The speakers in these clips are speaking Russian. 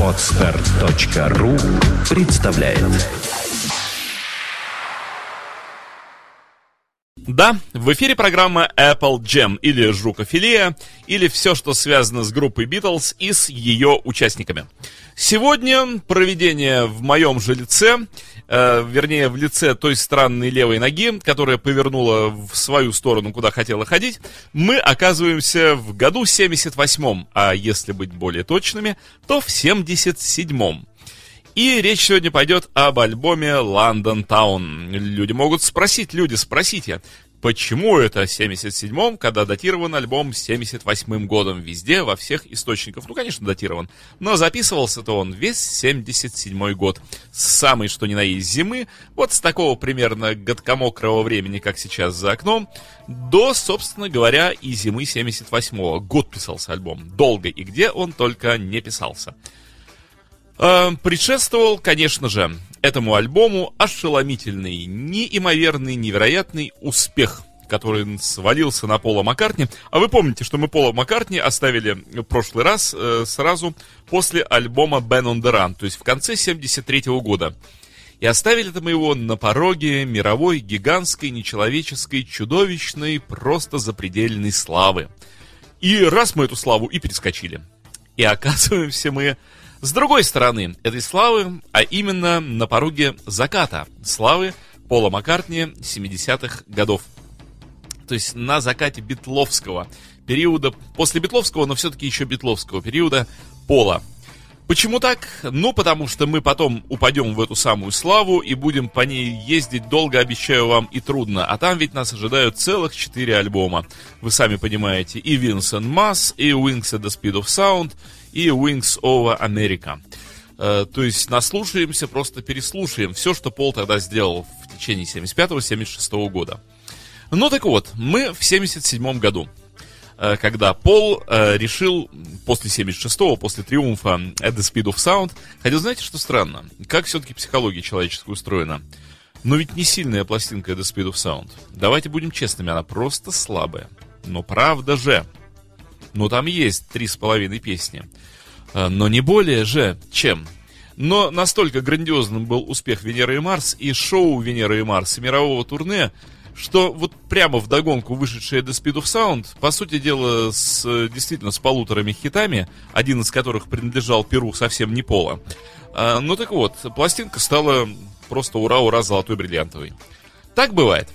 Отстар.ру представляет Да, в эфире программа Apple Jam или Жукофилия, или все, что связано с группой Beatles и с ее участниками. Сегодня проведение в моем же лице, э, вернее, в лице той странной левой ноги, которая повернула в свою сторону, куда хотела ходить, мы оказываемся в году 78-м, а если быть более точными, то в 77-м. И речь сегодня пойдет об альбоме London Town. Люди могут спросить, люди, спросите, почему это 77-м, когда датирован альбом 78-м годом везде, во всех источниках? Ну, конечно, датирован. Но записывался-то он весь 77-й год. С самой, что ни на есть, зимы, вот с такого примерно годкомокрого времени, как сейчас за окном, до, собственно говоря, и зимы 78-го. Год писался альбом. Долго и где он только не писался. Э, предшествовал, конечно же, этому альбому ошеломительный, неимоверный, невероятный успех который свалился на Пола Маккартни. А вы помните, что мы Пола Маккартни оставили в прошлый раз э, сразу после альбома Ben on the Run, то есть в конце 73 -го года. И оставили-то мы его на пороге мировой, гигантской, нечеловеческой, чудовищной, просто запредельной славы. И раз мы эту славу и перескочили. И оказываемся мы с другой стороны этой славы, а именно на пороге заката славы Пола Маккартни 70-х годов. То есть на закате битловского периода, после битловского, но все-таки еще битловского периода Пола. Почему так? Ну, потому что мы потом упадем в эту самую славу и будем по ней ездить долго, обещаю вам, и трудно. А там ведь нас ожидают целых четыре альбома. Вы сами понимаете, и Vincent Mass, и Wings at the Speed of Sound, и Wings over America. Э, то есть наслушаемся, просто переслушаем все, что Пол тогда сделал в течение 75-76 года. Ну так вот, мы в 77 году, э, когда Пол э, решил после 76-го, после триумфа At the Speed of Sound, хотя знаете, что странно? Как все-таки психология человеческая устроена? Но ведь не сильная пластинка At the Speed of Sound. Давайте будем честными, она просто слабая. Но правда же, ну, там есть три с половиной песни. А, но не более же, чем. Но настолько грандиозным был успех Венеры и Марс и шоу Венеры и Марс и мирового турне, что вот прямо в догонку вышедшая The Speed of Sound, по сути дела, с, действительно с полуторами хитами, один из которых принадлежал Перу совсем не пола. А, ну так вот, пластинка стала просто ура-ура золотой бриллиантовой. Так бывает.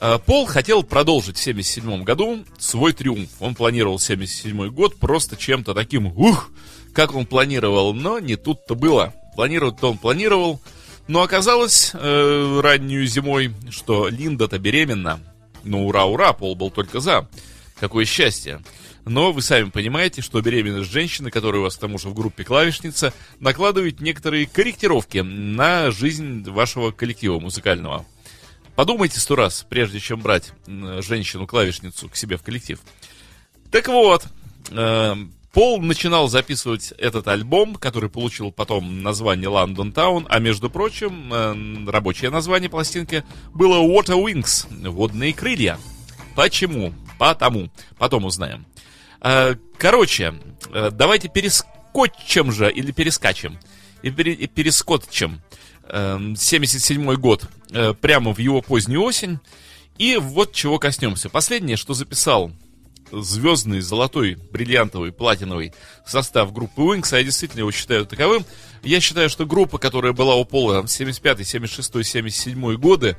Э, Пол хотел продолжить в 1977 году свой триумф. Он планировал 1977 год просто чем-то таким, ух, как он планировал, но не тут-то было. Планировать-то он планировал, но оказалось э, раннюю зимой, что Линда-то беременна. Ну, ура-ура, Пол был только за. Какое счастье. Но вы сами понимаете, что беременность женщины, которая у вас к тому же в группе клавишница, накладывает некоторые корректировки на жизнь вашего коллектива музыкального. Подумайте сто раз, прежде чем брать женщину-клавишницу к себе в коллектив. Так вот, э, Пол начинал записывать этот альбом, который получил потом название London Town, а между прочим, э, рабочее название пластинки было Water Wings, водные крылья. Почему? Потому. Потом узнаем. Э, короче, э, давайте перескочим же или перескачем. И, пере, и перескотчем. 77 эм, год, э, прямо в его позднюю осень. И вот чего коснемся. Последнее, что записал звездный, золотой, бриллиантовый, платиновый состав группы Wings, а я действительно его считаю таковым. Я считаю, что группа, которая была у Пола 75, 76, 77 годы,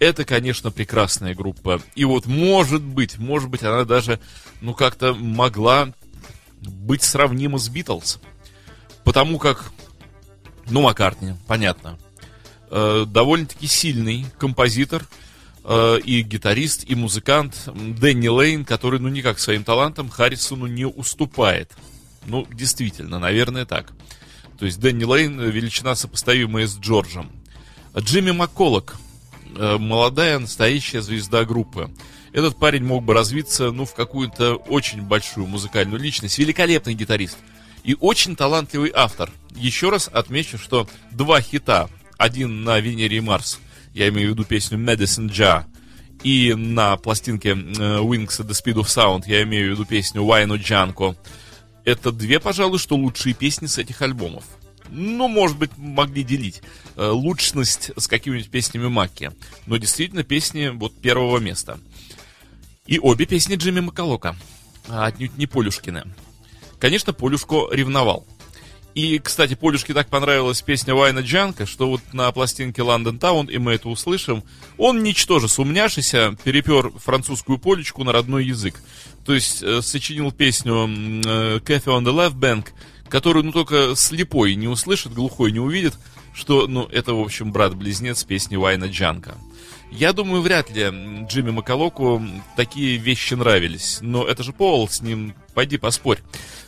это, конечно, прекрасная группа. И вот, может быть, может быть, она даже, ну, как-то могла быть сравнима с Битлз. Потому как, ну, Маккартни, понятно э, довольно-таки сильный композитор э, и гитарист, и музыкант Дэнни Лейн, который, ну, никак своим талантом Харрисону не уступает. Ну, действительно, наверное, так. То есть Дэнни Лейн величина сопоставимая с Джорджем. Джимми Макколок, э, молодая настоящая звезда группы. Этот парень мог бы развиться, ну, в какую-то очень большую музыкальную личность. Великолепный гитарист. И очень талантливый автор. Еще раз отмечу, что два хита один на Венере и Марс, я имею в виду песню Medicine Jar, и на пластинке э, Wings at the Speed of Sound я имею в виду песню Not Janko. это две, пожалуй, что лучшие песни с этих альбомов. Ну, может быть, могли делить э, лучшность с какими-нибудь песнями Макки. Но действительно песни вот первого места. И обе песни Джимми Макалока. А отнюдь не Полюшкины. Конечно, Полюшко ревновал. И, кстати, Полюшке так понравилась песня Вайна Джанка, что вот на пластинке Лондон Таун, и мы это услышим, он, ничтоже сумняшися, перепер французскую полечку на родной язык. То есть э, сочинил песню э, Cathy on the Left Bank, которую, ну, только слепой не услышит, глухой не увидит, что, ну, это, в общем, брат-близнец песни Вайна Джанка. Я думаю, вряд ли Джимми Макалоку такие вещи нравились. Но это же Пол, с ним пойди поспорь,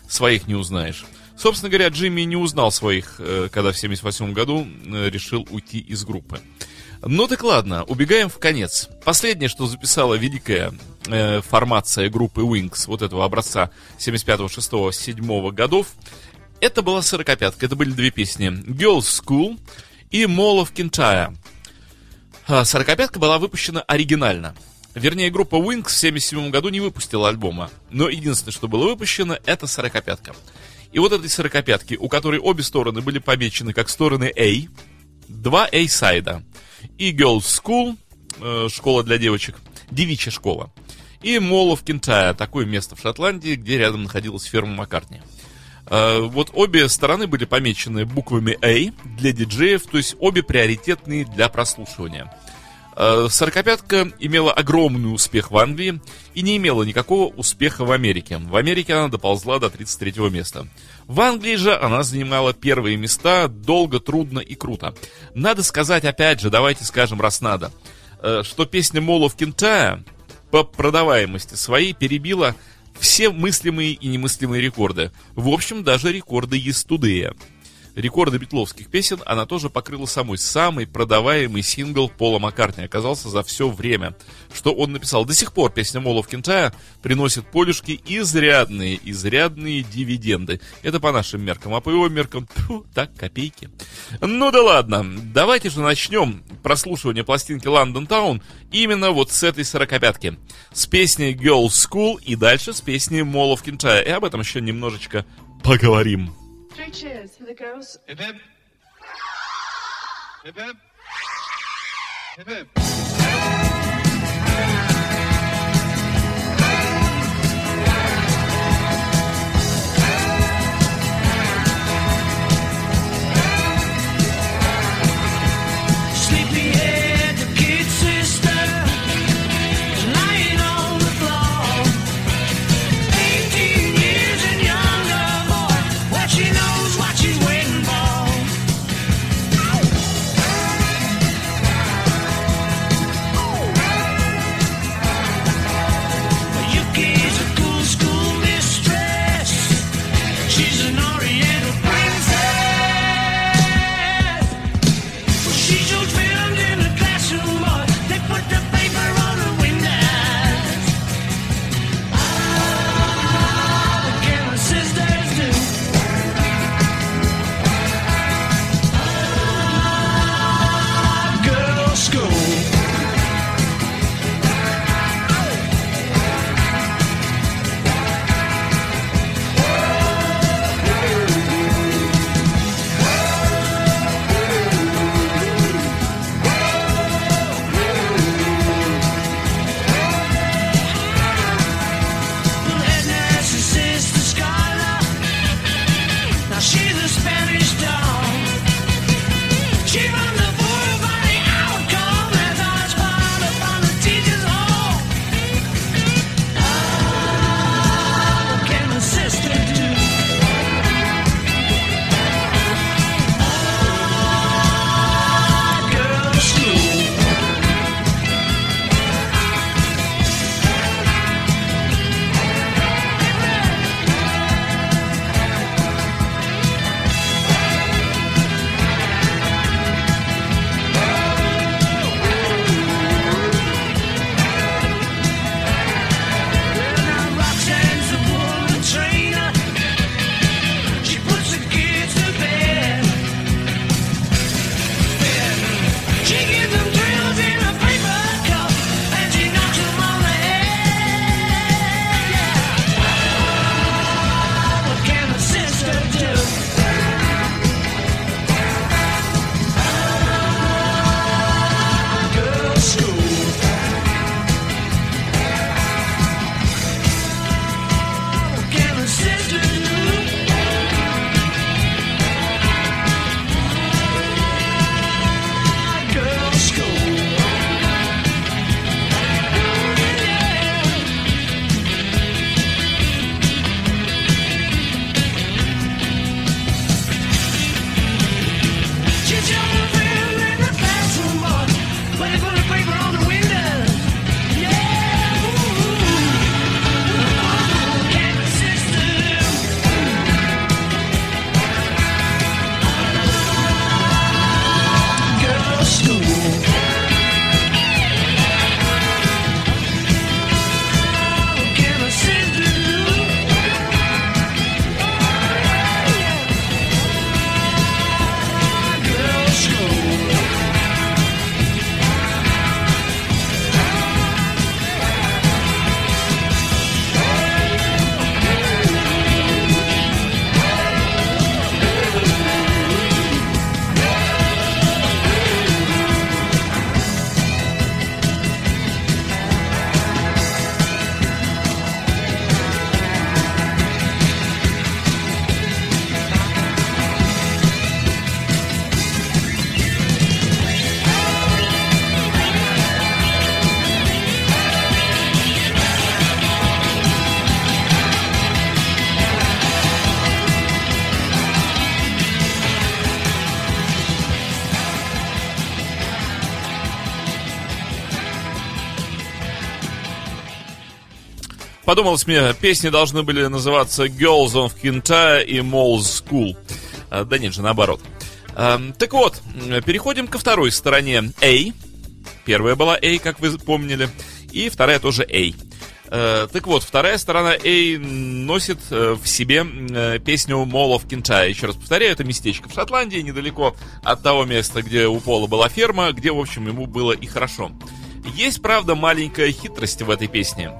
своих не узнаешь. Собственно говоря, Джимми не узнал своих, э, когда в 78 году э, решил уйти из группы. Ну так ладно, убегаем в конец. Последнее, что записала великая э, формация группы Wings, вот этого образца 75, 6, 7 годов, это была сорокопятка. Это были две песни. Girls School и Mall of Kintyre. А, сорокопятка была выпущена оригинально. Вернее, группа Wings в 77 году не выпустила альбома. Но единственное, что было выпущено, это сорокопятка. И вот этой сорокопятки, у которой обе стороны были помечены как стороны A, два A-сайда. И Girls School, э, школа для девочек, девичья школа. И Mall of Kintyre, такое место в Шотландии, где рядом находилась ферма Маккартни. Э, вот обе стороны были помечены буквами A для диджеев, то есть обе приоритетные для прослушивания. Э, сорокопятка имела огромный успех в Англии и не имела никакого успеха в Америке. В Америке она доползла до 33 места. В Англии же она занимала первые места долго, трудно и круто. Надо сказать, опять же, давайте скажем, раз надо, э, что песня Молов Кентая по продаваемости своей перебила все мыслимые и немыслимые рекорды. В общем, даже рекорды Естудея рекорды битловских песен она тоже покрыла самой. Самый продаваемый сингл Пола Маккартни оказался за все время, что он написал. До сих пор песня Молов Кентая приносит Полюшке изрядные, изрядные дивиденды. Это по нашим меркам, а по его меркам, тьфу, так, копейки. Ну да ладно, давайте же начнем прослушивание пластинки London Town именно вот с этой сорокопятки. С песней Girls School и дальше с песней Молов Кентая. И об этом еще немножечко поговорим. Three cheers for the girls. Hip hip. Hip hip. Hip hip. Подумалось мне, песни должны были называться Girls on Kintyre и Mole's School. А, да нет же, наоборот. А, так вот, переходим ко второй стороне A. Первая была A, как вы помнили, и вторая тоже A. Э, так вот, вторая сторона A носит э, в себе э, песню Mall of Kintyre. Еще раз повторяю, это местечко в Шотландии, недалеко от того места, где у Пола была ферма, где, в общем, ему было и хорошо. Есть, правда, маленькая хитрость в этой песне.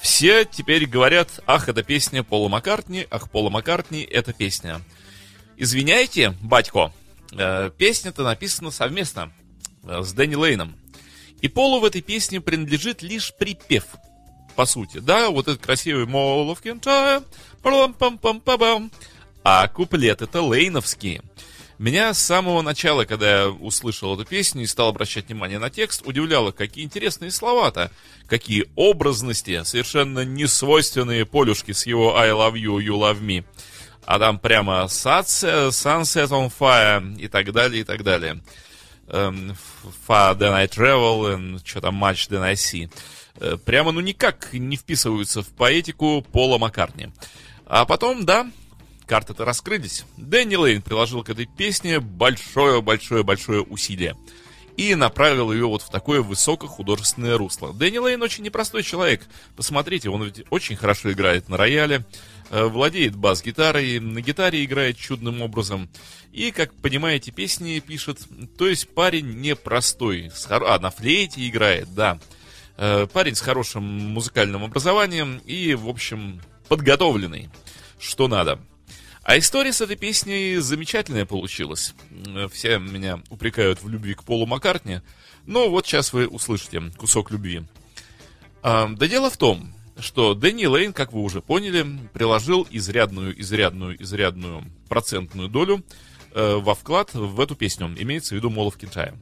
Все теперь говорят, ах, это песня Пола Маккартни, ах, Пола Маккартни, это песня. Извиняйте, батько, э, песня-то написана совместно э, с Дэнни Лейном. И Полу в этой песне принадлежит лишь припев, по сути. Да, вот этот красивый Mall of Kintyre, пам пам пам пам а куплет это лейновские. Меня с самого начала, когда я услышал эту песню и стал обращать внимание на текст, удивляло, какие интересные слова-то, какие образности, совершенно несвойственные Полюшке с его I love you, you love me. А там прямо sunset, on fire и так далее, и так далее. Um, far than I travel and что там much than I see. Uh, прямо ну никак не вписываются в поэтику Пола Маккартни. А потом, да, карты-то раскрылись. Дэнни Лейн приложил к этой песне большое-большое-большое усилие и направил ее вот в такое высокохудожественное русло. Дэнни Лейн очень непростой человек. Посмотрите, он ведь очень хорошо играет на рояле, э, владеет бас-гитарой, на гитаре играет чудным образом. И, как понимаете, песни пишет. То есть парень непростой. А, на флейте играет, да. Э, парень с хорошим музыкальным образованием и, в общем, подготовленный. Что надо. А история с этой песней замечательная получилась. Все меня упрекают в любви к Полу Маккартни. Но вот сейчас вы услышите кусок любви. А, да дело в том, что Дэнни Лейн, как вы уже поняли, приложил изрядную, изрядную, изрядную процентную долю э, во вклад в эту песню. Имеется в виду Молов Кинчая.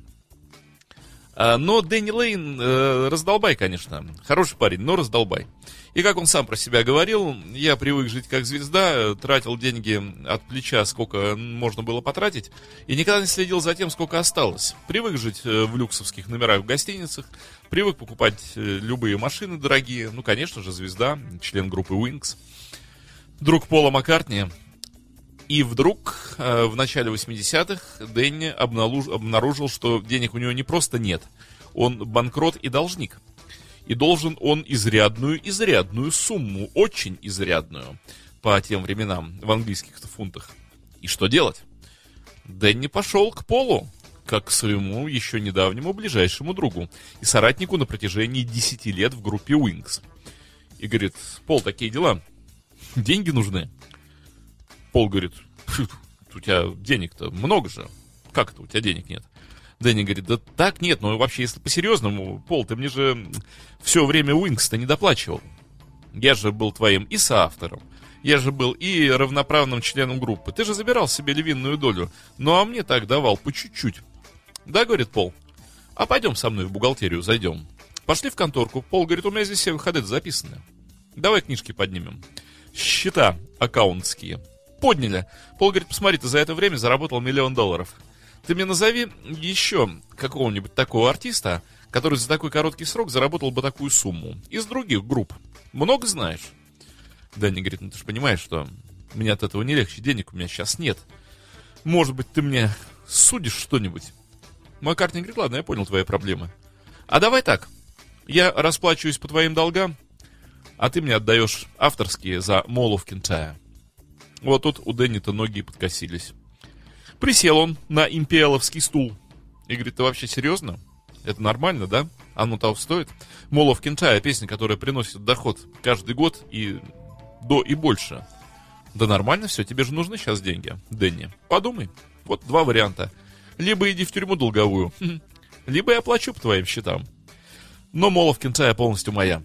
А, но Дэнни Лейн э, раздолбай, конечно. Хороший парень, но раздолбай. И как он сам про себя говорил, я привык жить как звезда, тратил деньги от плеча, сколько можно было потратить, и никогда не следил за тем, сколько осталось. Привык жить э, в люксовских номерах в гостиницах, привык покупать э, любые машины дорогие, ну, конечно же, звезда, член группы Wings, друг Пола Маккартни. И вдруг э, в начале 80-х Дэнни обнаружил, что денег у него не просто нет, он банкрот и должник – и должен он изрядную-изрядную сумму, очень изрядную, по тем временам, в английских фунтах. И что делать? Дэнни пошел к Полу, как к своему еще недавнему ближайшему другу и соратнику на протяжении 10 лет в группе Wings. И говорит, Пол, такие дела, деньги нужны. Пол говорит, у тебя денег-то много же, как это у тебя денег нет? Дэнни говорит, да так нет, но вообще, если по-серьезному, Пол, ты мне же все время Уинкс-то не доплачивал. Я же был твоим и соавтором. Я же был и равноправным членом группы. Ты же забирал себе львиную долю. Ну а мне так давал по чуть-чуть. Да, говорит Пол. А пойдем со мной в бухгалтерию, зайдем. Пошли в конторку. Пол говорит, у меня здесь все выходы записаны. Давай книжки поднимем. Счета аккаунтские. Подняли. Пол говорит, посмотри, ты за это время заработал миллион долларов. Ты мне назови еще какого-нибудь такого артиста, который за такой короткий срок заработал бы такую сумму. Из других групп. Много знаешь? Дани говорит, ну ты же понимаешь, что мне от этого не легче, денег у меня сейчас нет. Может быть, ты мне судишь что-нибудь? Маккартни говорит, ладно, я понял твои проблемы. А давай так, я расплачиваюсь по твоим долгам, а ты мне отдаешь авторские за Молов Кентая. Вот тут у Дэнни-то ноги подкосились. Присел он на импиаловский стул. И говорит, ты вообще серьезно? Это нормально, да? Оно того стоит? Молов Кентая, песня, которая приносит доход каждый год и до и больше. Да нормально все, тебе же нужны сейчас деньги, Дэнни. Подумай. Вот два варианта. Либо иди в тюрьму долговую, либо я плачу по твоим счетам. Но Молов Кентая полностью моя.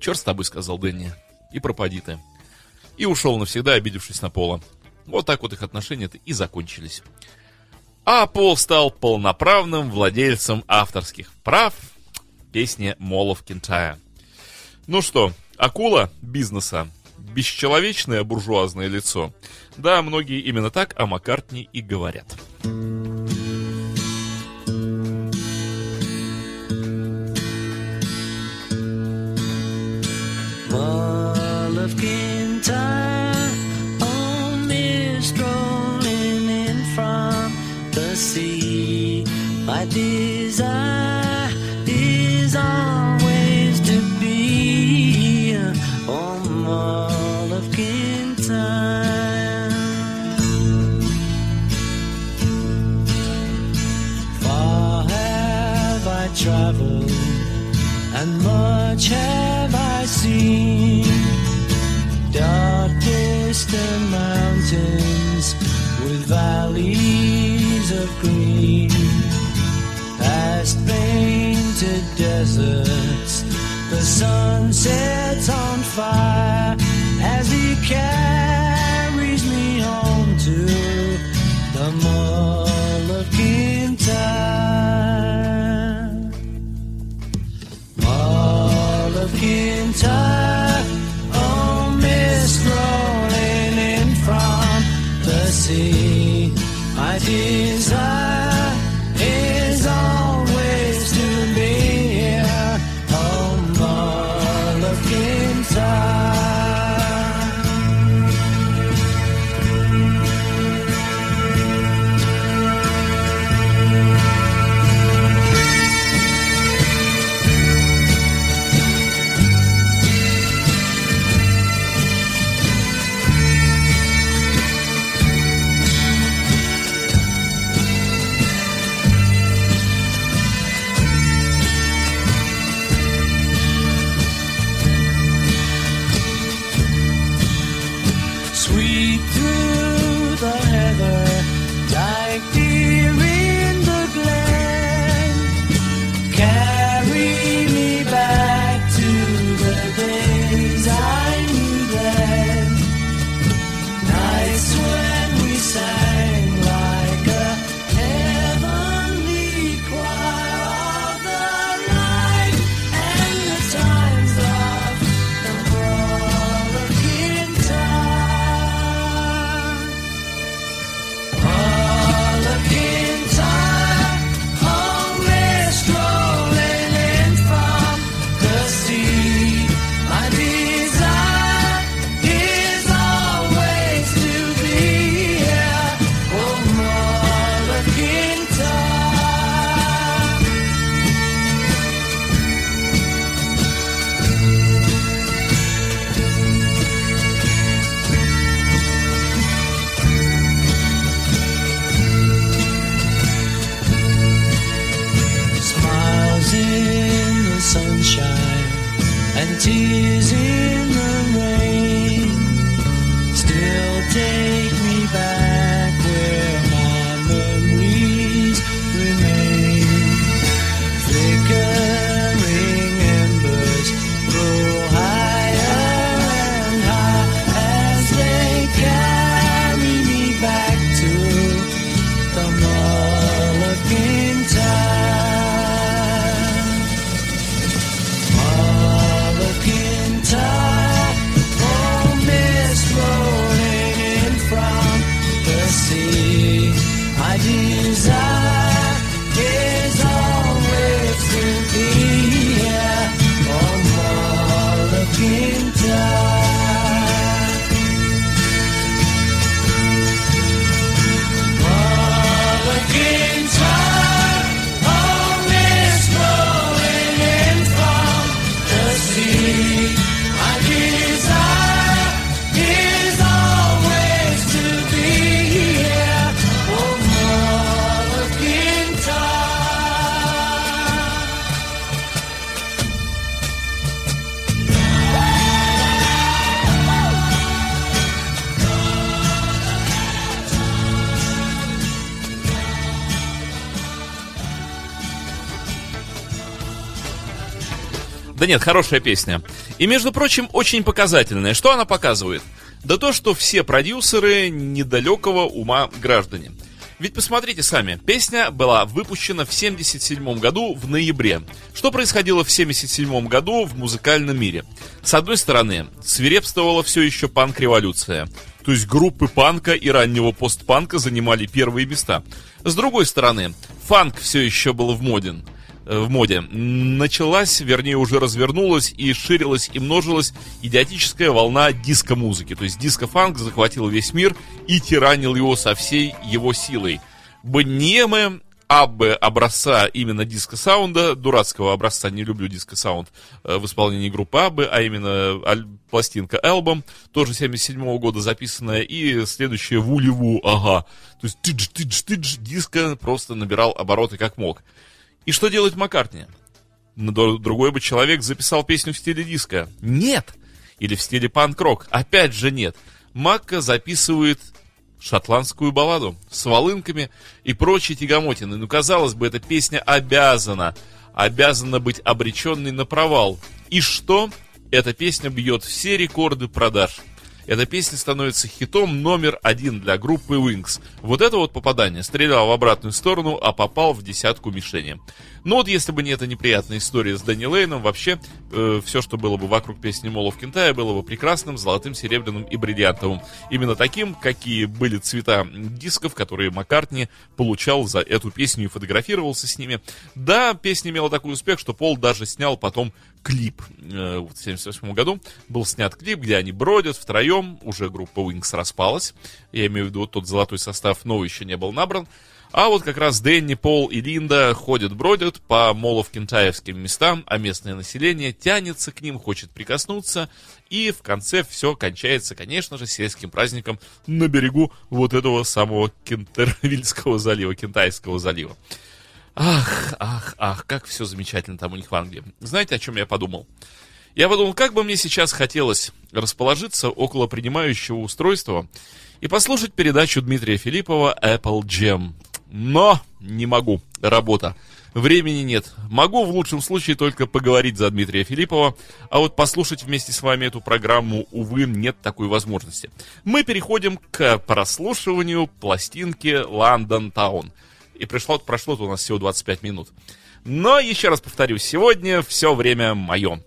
Черт с тобой, сказал Дэнни. И пропади ты. И ушел навсегда, обидевшись на Пола. Вот так вот их отношения-то и закончились. А Пол стал полноправным владельцем авторских прав песни Молов Кентая. Ну что, акула бизнеса, бесчеловечное буржуазное лицо. Да, многие именно так о Маккартни и говорят. much have I seen? Dark distant mountains with valleys of green, past painted deserts. The sun sets on fire as he casts. desire. Да нет, хорошая песня. И, между прочим, очень показательная. Что она показывает? Да то, что все продюсеры недалекого ума граждане. Ведь посмотрите сами, песня была выпущена в 1977 году в ноябре. Что происходило в 1977 году в музыкальном мире? С одной стороны, свирепствовала все еще панк-революция. То есть группы панка и раннего постпанка занимали первые места. С другой стороны, фанк все еще был в моден. Э, в моде. Началась, вернее, уже развернулась и ширилась и множилась идиотическая волна диско-музыки. То есть диско-фанк захватил весь мир и тиранил его со всей его силой. Бнемы Аббе образца именно диско-саунда, дурацкого образца, не люблю диско-саунд э, в исполнении группы Аббе, а именно пластинка Album, тоже 77 -го года записанная, и следующая Voulez-Vous, ага. То есть тыдж, тыдж, тыдж, диско просто набирал обороты как мог. И что делает Маккартни? Другой бы человек записал песню в стиле диска. Нет! Или в стиле панк-рок. Опять же нет. Макка записывает шотландскую балладу с волынками и прочей тягомотиной. Ну, казалось бы, эта песня обязана, обязана быть обреченной на провал. И что? Эта песня бьет все рекорды продаж. Эта песня становится хитом номер один для группы Wings. Вот это вот попадание. Стрелял в обратную сторону, а попал в десятку мишени. Но вот если бы не эта неприятная история с Дэнни Лейном, вообще э, все, что было бы вокруг песни Молов Кентая, было бы прекрасным, золотым, серебряным и бриллиантовым. Именно таким, какие были цвета дисков, которые Маккартни получал за эту песню и фотографировался с ними. Да, песня имела такой успех, что Пол даже снял потом клип. Э, в 1978 году был снят клип, где они бродят втроем, уже группа Wings распалась. Я имею в виду, вот тот золотой состав новый еще не был набран. А вот как раз Дэнни, Пол и Линда ходят-бродят по молов-кентаевским местам, а местное население тянется к ним, хочет прикоснуться, и в конце все кончается, конечно же, сельским праздником на берегу вот этого самого Кентервильского залива, Кентайского залива. Ах, ах, ах, как все замечательно там у них в Англии. Знаете, о чем я подумал? Я подумал, как бы мне сейчас хотелось расположиться около принимающего устройства и послушать передачу Дмитрия Филиппова Apple Jam. Но не могу. Работа. Времени нет. Могу в лучшем случае только поговорить за Дмитрия Филиппова, а вот послушать вместе с вами эту программу, увы, нет такой возможности. Мы переходим к прослушиванию пластинки London Town. И пришло, прошло у нас всего 25 минут. Но, еще раз повторю, сегодня все время мое.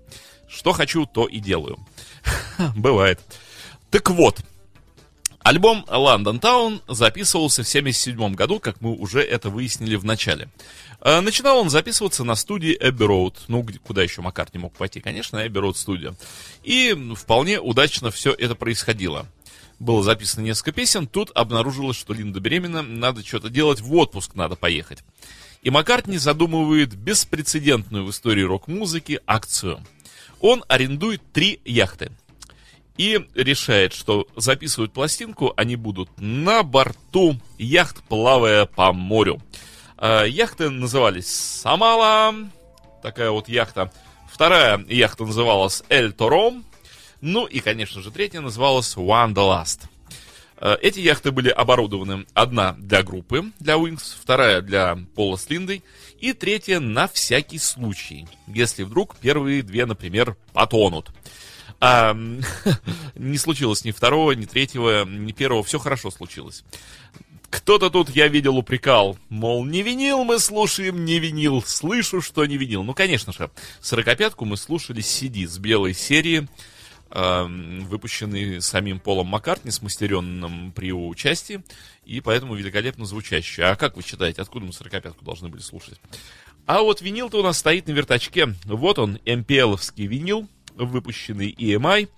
Что хочу, то и делаю. Бывает. Так вот, альбом London Town записывался в 1977 году, как мы уже это выяснили в начале. Э, Начинал он записываться на студии Abbey Road. Ну, куда еще Маккарт не мог пойти? Конечно, Abbey Road студия. И вполне удачно все это происходило. Было записано несколько песен, тут обнаружилось, что Линда беременна, надо что-то делать, в отпуск надо поехать. И Маккартни задумывает беспрецедентную в истории рок-музыки акцию. Он арендует три яхты и решает, что записывают пластинку они будут на борту яхт, плавая по морю. А, Яхты назывались Самала, такая вот яхта. Вторая яхта называлась Эль Торо. Ну и, конечно же, третья называлась Wanderlust. Э, Эти яхты были оборудованы одна для группы, для Wings, вторая для Пола с Линдой, и третья на всякий случай, если вдруг первые две, например, потонут. А, не случилось ни второго, ни третьего, ни первого, все хорошо случилось. Кто-то тут, я видел, упрекал, мол, не винил мы слушаем, не винил, слышу, что не винил. Ну, конечно же, сорокопятку мы слушали CD с белой серии, эм, выпущенный самим Полом Маккартни, смастеренным при его участии, и поэтому великолепно звучащий. А как вы считаете, откуда мы сорокопятку должны были слушать? А вот винил-то у нас стоит на вертачке. Вот он, MPL-овский винил, выпущенный EMI.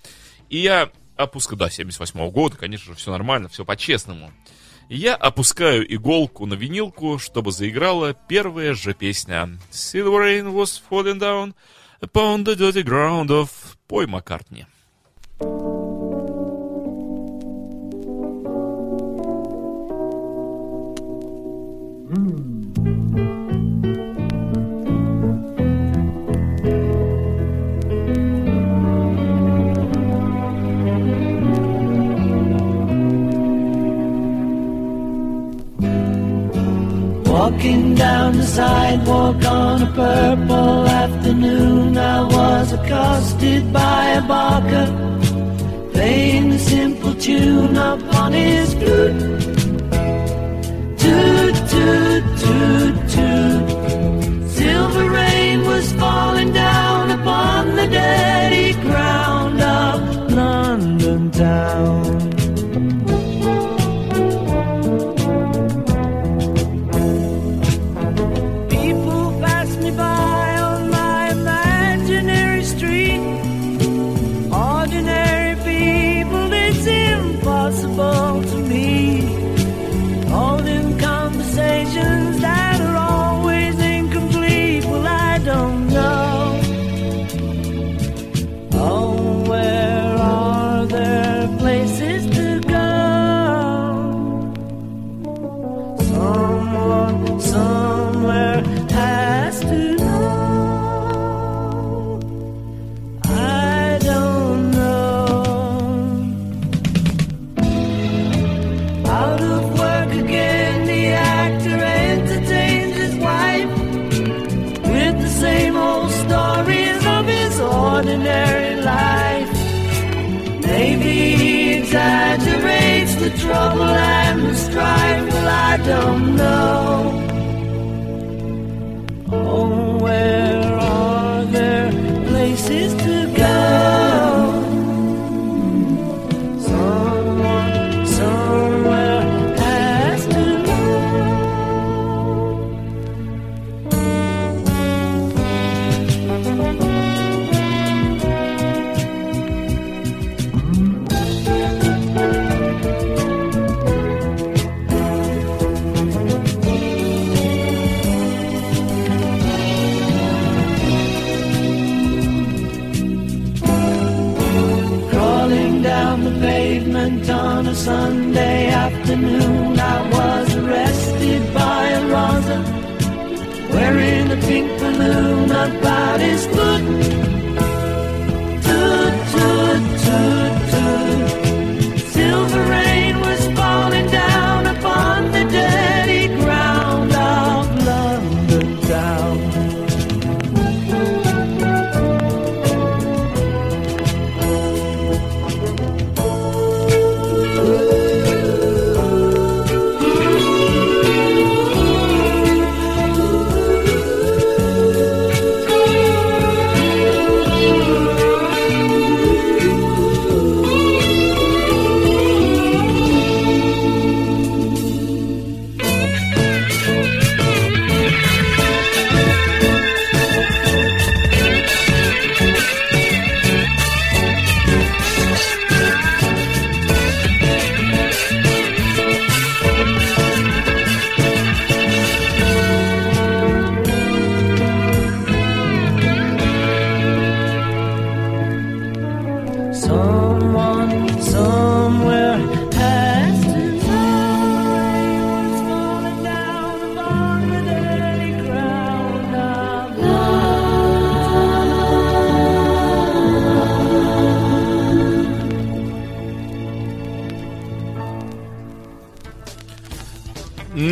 И я опускаю... Да, 78 года, конечно же, все нормально, все по-честному. Я опускаю иголку на винилку, чтобы заиграла первая же песня. Silver rain was falling down upon the dirty ground of Пой Маккартни. Walking down the sidewalk on a purple afternoon, I was accosted by a barker playing a simple tune upon his flute. Toot, toot, toot, toot. Silver rain was falling down upon the dirty ground of London town.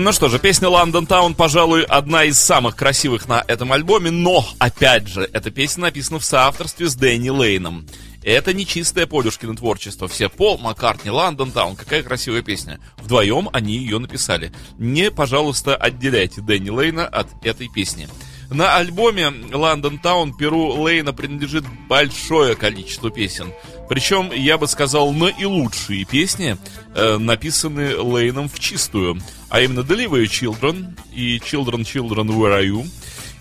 Ну что же, песня London Town, пожалуй, одна из самых красивых на этом альбоме, но, опять же, эта песня написана в соавторстве с Дэнни Лейном. Это не чистое Полюшкино творчество. Все Пол, Маккартни, Лондон Таун. Какая красивая песня. Вдвоем они ее написали. Не, пожалуйста, отделяйте Дэнни Лейна от этой песни. На альбоме London Town Перу Лейна принадлежит большое количество песен. Причем, я бы сказал, наилучшие песни э, написаны Лейном в чистую. А именно Deliver Children и Children, Children, Where Are You?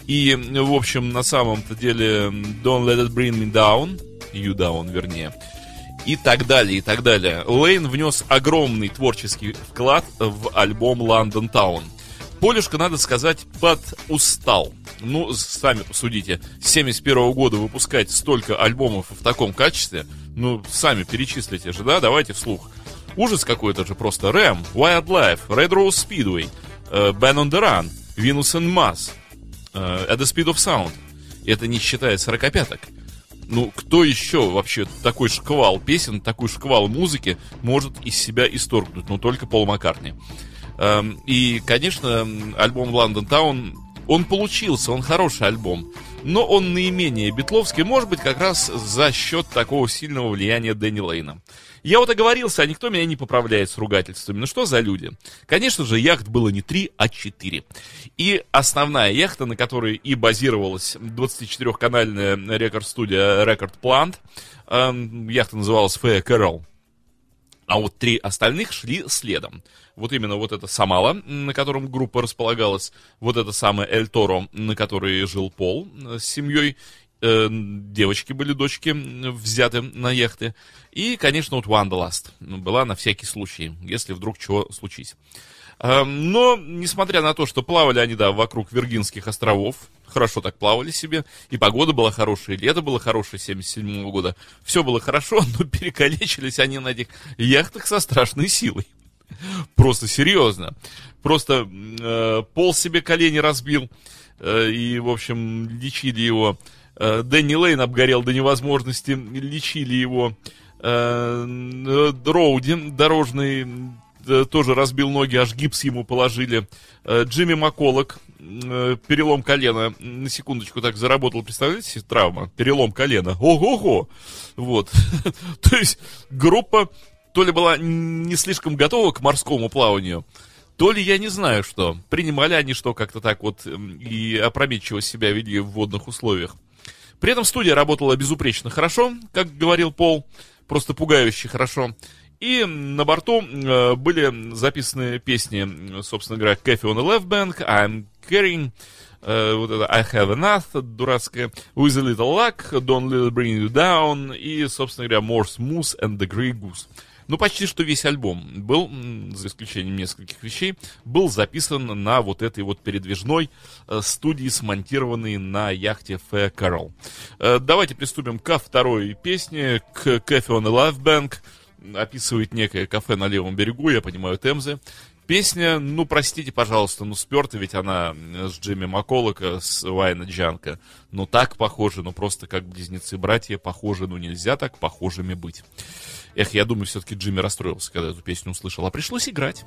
И, в общем, на самом-то деле Don't Let It Bring Me Down, You Down, вернее. И так далее, и так далее. Лейн внес огромный творческий вклад в альбом London Town. Полюшка, надо сказать, подустал. Ну, сами посудите. С 71 года выпускать столько альбомов в таком качестве, ну, сами перечислите же, да? Давайте вслух. Ужас какой-то же просто. Рэм, Wildlife, Red Rose Speedway, э, Ben on the Run, Venus and Mars, э, At the Speed of Sound. Это не считая сорокопяток. Ну, кто еще вообще такой шквал песен, такой шквал музыки может из себя исторгнуть? Ну, только Пол Маккартни. И, конечно, альбом London Town, он получился, он хороший альбом. Но он наименее битловский, может быть, как раз за счет такого сильного влияния Дэнни Лейна. Я вот оговорился, а никто меня не поправляет с ругательствами. Ну что за люди? Конечно же, яхт было не три, а четыре. И основная яхта, на которой и базировалась 24-канальная рекорд-студия Record Plant, эм, яхта называлась Fair Carol. А вот три остальных шли следом. Вот именно вот это Самала, на котором группа располагалась, вот это самое Эль Торо, на которой жил Пол э, с семьей, э, девочки были, дочки, взяты на яхты. И, конечно, вот Wanderlust была на всякий случай, если вдруг чего случись. Эм, Но, несмотря на то, что плавали они, да, вокруг Виргинских островов, хорошо так плавали себе, и погода была хорошая, и лето было хорошее 77 года, все было хорошо, но перекалечились они на этих яхтах со страшной силой. Просто серьезно. Просто э, пол себе колени разбил, э, и, в общем, лечили его. Э, Дэнни Лейн обгорел до невозможности, лечили его. Э, э, Роуди, дорожный, э, тоже разбил ноги, аж гипс ему положили. Э, Джимми Макколок, э, перелом колена, на секундочку так заработал, представляете, травма, перелом колена. Ого-го! Вот. То есть группа то ли была не слишком готова к морскому плаванию, То ли я не знаю что. Принимали они что как-то так вот и опрометчиво себя вели в водных условиях. При этом студия работала безупречно хорошо, как говорил Пол, просто пугающе хорошо. И на борту э, были записаны песни, собственно говоря, Cafe on the Left Bank, I'm Carrying, э, вот это I Have Enough, дурацкая, With a Little Luck, Don't Let It Bring You Down и, собственно говоря, More Smooth and the Grey Goose. Ну, почти что весь альбом был, за исключением нескольких вещей, был записан на вот этой вот передвижной э, студии, смонтированной на яхте Fair Carol. Давайте приступим ко второй песне, к Cafe on the Live Bank. Описывает некое кафе на левом берегу, я понимаю, Темзы. Песня, ну, простите, пожалуйста, ну, сперта ведь она э, с Джимми Макколока, с Вайна Джанка. Ну, так похожи, ну, просто как близнецы-братья похожи, ну, нельзя так похожими быть. Эх, я думаю, все-таки Джимми расстроился, когда эту песню услышал, а пришлось играть.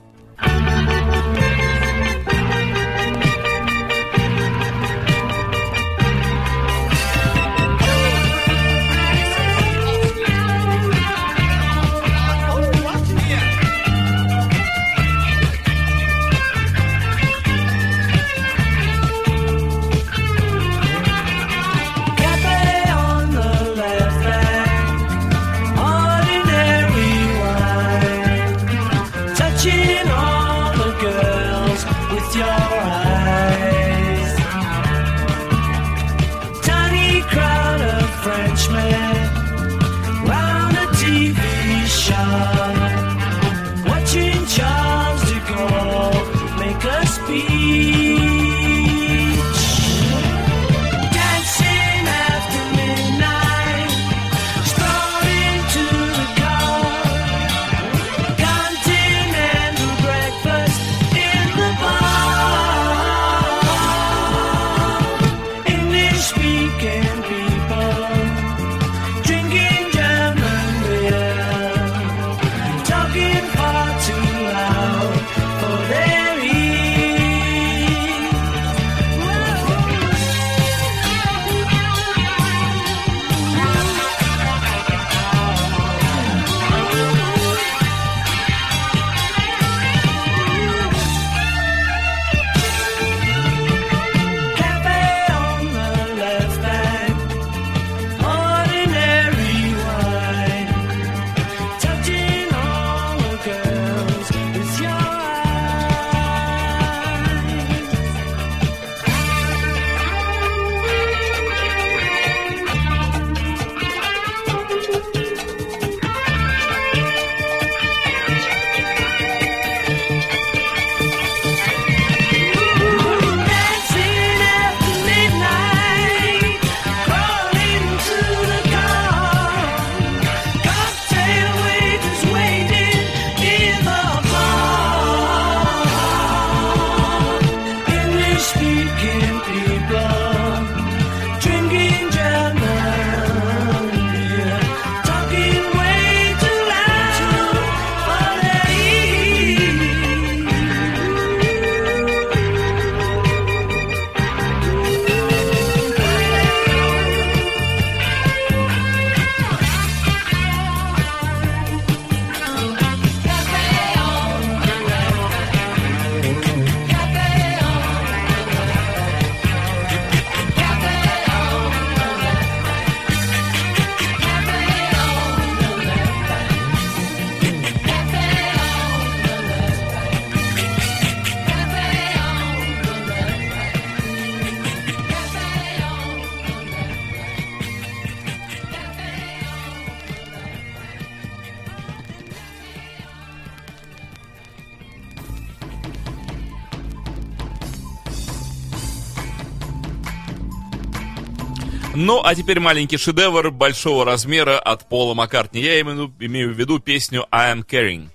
Ну, а теперь маленький шедевр большого размера от Пола Маккартни. Я имею, имею в виду песню I am carrying.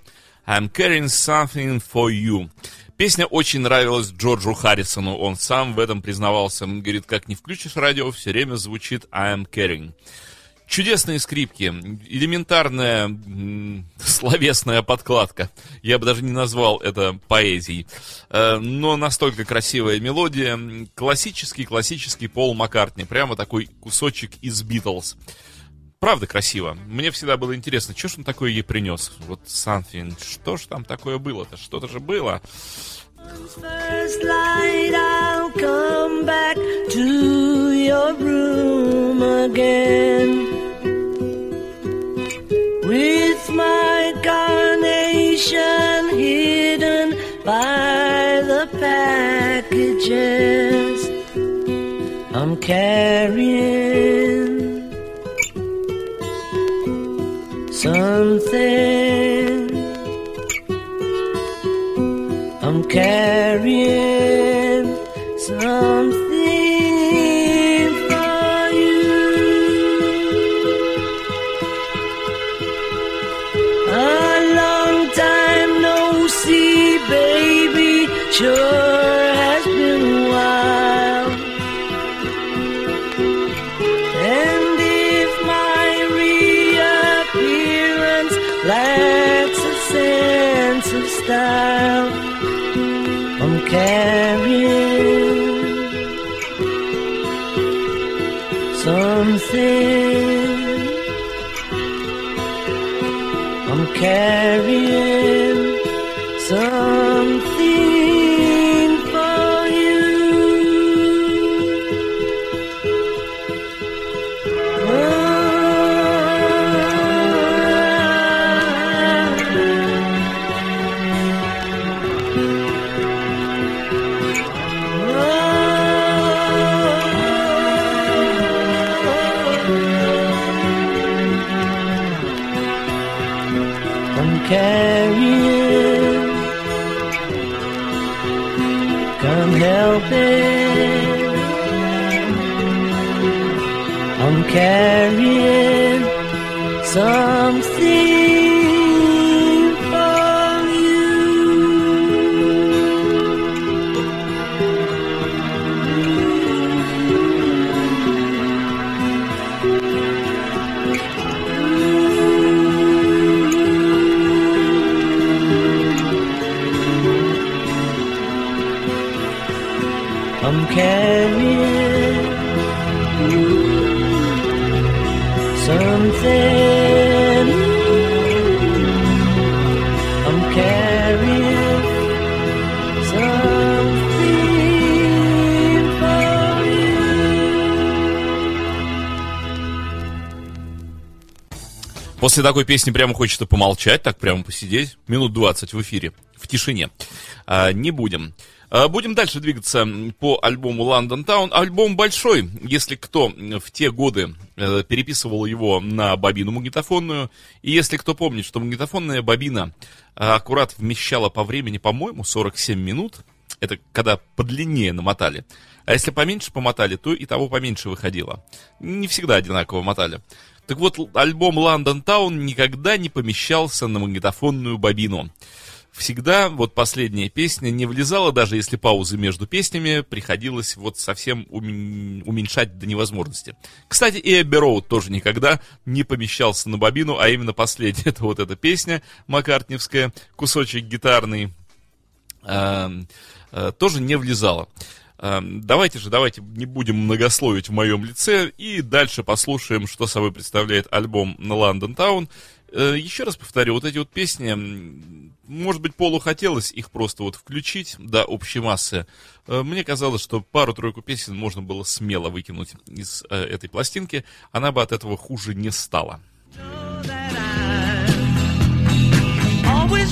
I'm carrying something for you. Песня очень нравилась Джорджу Харрисону. Он сам в этом признавался. Он говорит, как не включишь радио, все время звучит I am carrying. Чудесные скрипки, элементарная словесная подкладка. Я бы даже не назвал это поэзией. Э, но настолько красивая мелодия. Классический, классический Пол Маккартни. Прямо такой кусочек из Битлз. правда красиво. Мне всегда было интересно, что ж он такое ей принес? Вот something, что ж там такое было-то? Что-то же было. First light, I'll come back to your room again my carnation hidden by the packages I'm carrying something. I'm carrying something 有。После такой песни прямо хочется помолчать, так прямо посидеть. Минут 20 в эфире, в тишине. А, не будем. А, Будем дальше двигаться по альбому London Town. Альбом большой, если кто в те годы э, переписывал его на бобину магнитофонную. И если кто помнит, что магнитофонная бобина э, аккурат вмещала по времени, по-моему, 47 минут. Это когда подлиннее намотали. А если поменьше помотали, то и того поменьше выходило. Не всегда одинаково мотали. Так вот, альбом London Town никогда не помещался на магнитофонную бобину. Всегда вот последняя песня не влезала, даже если паузы между песнями приходилось вот совсем умен- уменьшать до невозможности. Кстати, и Эбби Роуд тоже никогда не помещался на бобину, а именно последняя, это вот эта песня маккартневская, кусочек гитарный, эм, э, тоже не влезала. Эм, Давайте же, давайте не будем многословить в моем лице и дальше послушаем, что собой представляет альбом на London Town. Э, Еще раз повторю, вот эти вот песни, может быть, Полу хотелось их просто вот включить до общей массы. Э, Мне казалось, что пару-тройку песен можно было смело выкинуть из э, этой пластинки, она бы от этого хуже не стала. Always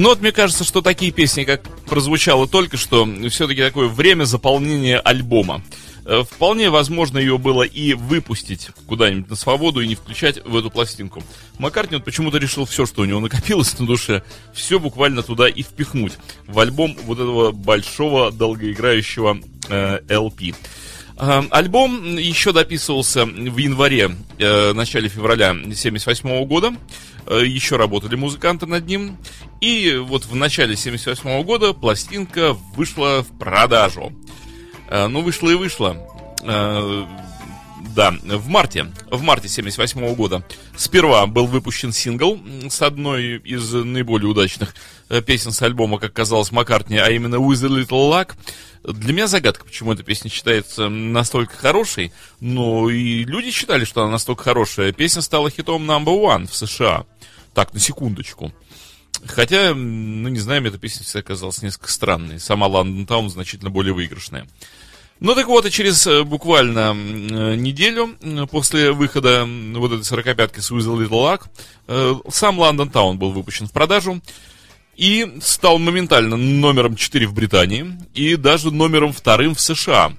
Но вот мне кажется, что такие песни, как прозвучало только что, все-таки такое время заполнения альбома. Э, Вполне возможно ее было и выпустить куда-нибудь на свободу и не включать в эту пластинку. Маккартни вот почему-то решил все, что у него накопилось на душе, все буквально туда и впихнуть в альбом вот этого большого долгоиграющего э, LP. Альбом еще дописывался в январе, э, начале февраля 78 года. Э, Еще работали музыканты над ним. И вот в начале 78 года пластинка вышла в продажу. Э, Ну, вышла и вышла. Э, Да, в марте, в марте 78 года сперва был выпущен сингл с одной из наиболее удачных э, песен с альбома, как казалось, Маккартни, а именно With a Little Luck. Для меня загадка, почему эта песня считается настолько хорошей, но и люди считали, что она настолько хорошая. Песня стала хитом number one в США. Так, на секундочку. Хотя, ну не знаю, мне эта песня всегда казалась несколько странной. Сама Лондон Таун значительно более выигрышная. Ну так вот, и через э, буквально э, неделю после выхода вот этой 45-ки с With a Little Luck, э, сам Лондон Таун был выпущен в продажу и стал моментально номером 4 в Британии и даже номером вторым в США.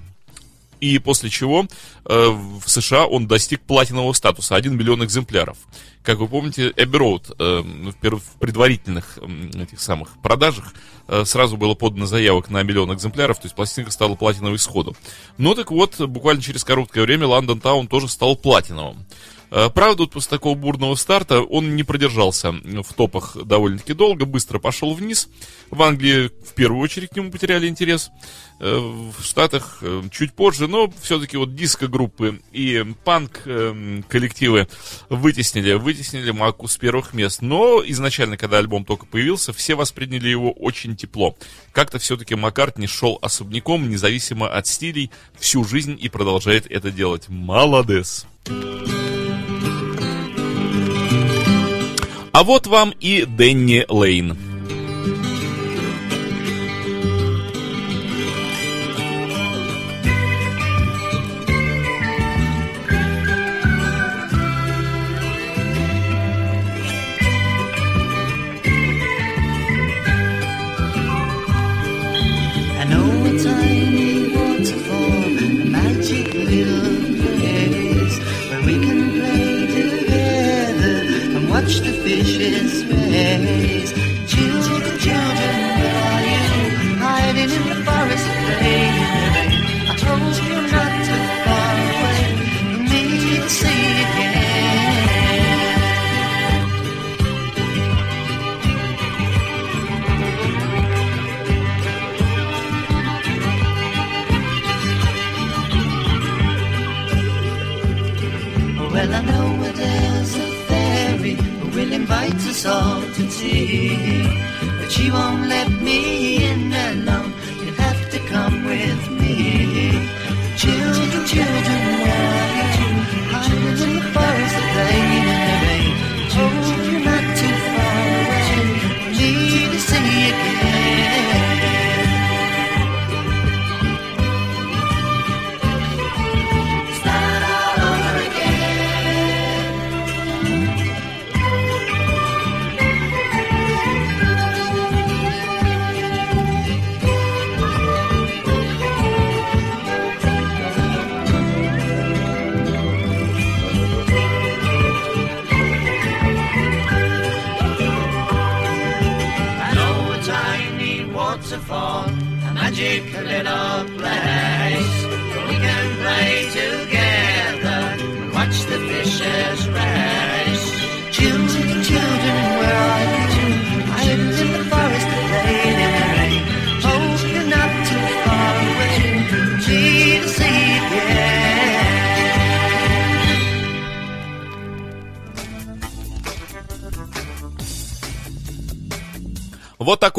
И после чего э, в США он достиг платинового статуса 1 миллион экземпляров. Как вы помните, Abbey Road э, в, предварительных м, этих самых продажах э, сразу было подано заявок на миллион экземпляров, то есть пластинка стала платиновой сходу. Ну так вот, буквально через короткое время Лондон Таун тоже стал платиновым. Э, Правда, после такого бурного старта он не продержался в топах довольно-таки долго, быстро пошел вниз. В Англии в первую очередь к нему потеряли интерес, э, в Штатах э, чуть позже, но все-таки вот диско-группы и панк-коллективы вытеснили, вытеснили Маку с первых мест. Но изначально, когда альбом только появился, все восприняли его очень тепло. Как-то все-таки Маккартни шел особняком, независимо от стилей, всю жизнь и продолжает это делать. Молодец! А вот вам и Дэнни Лейн.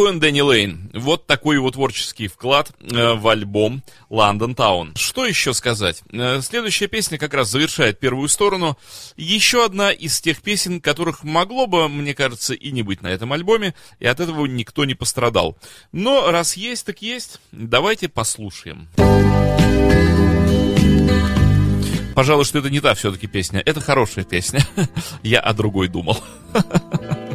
Он Дэнни Лейн. Вот такой его творческий вклад э, в альбом Лондон Таун. Что еще сказать? Э, следующая песня как раз завершает первую сторону. Еще одна из тех песен, которых могло бы, мне кажется, и не быть на этом альбоме, и от этого никто не пострадал. Но раз есть, так есть. Давайте послушаем. Пожалуй, что это не та все-таки песня. Это хорошая песня. Я о другой думал.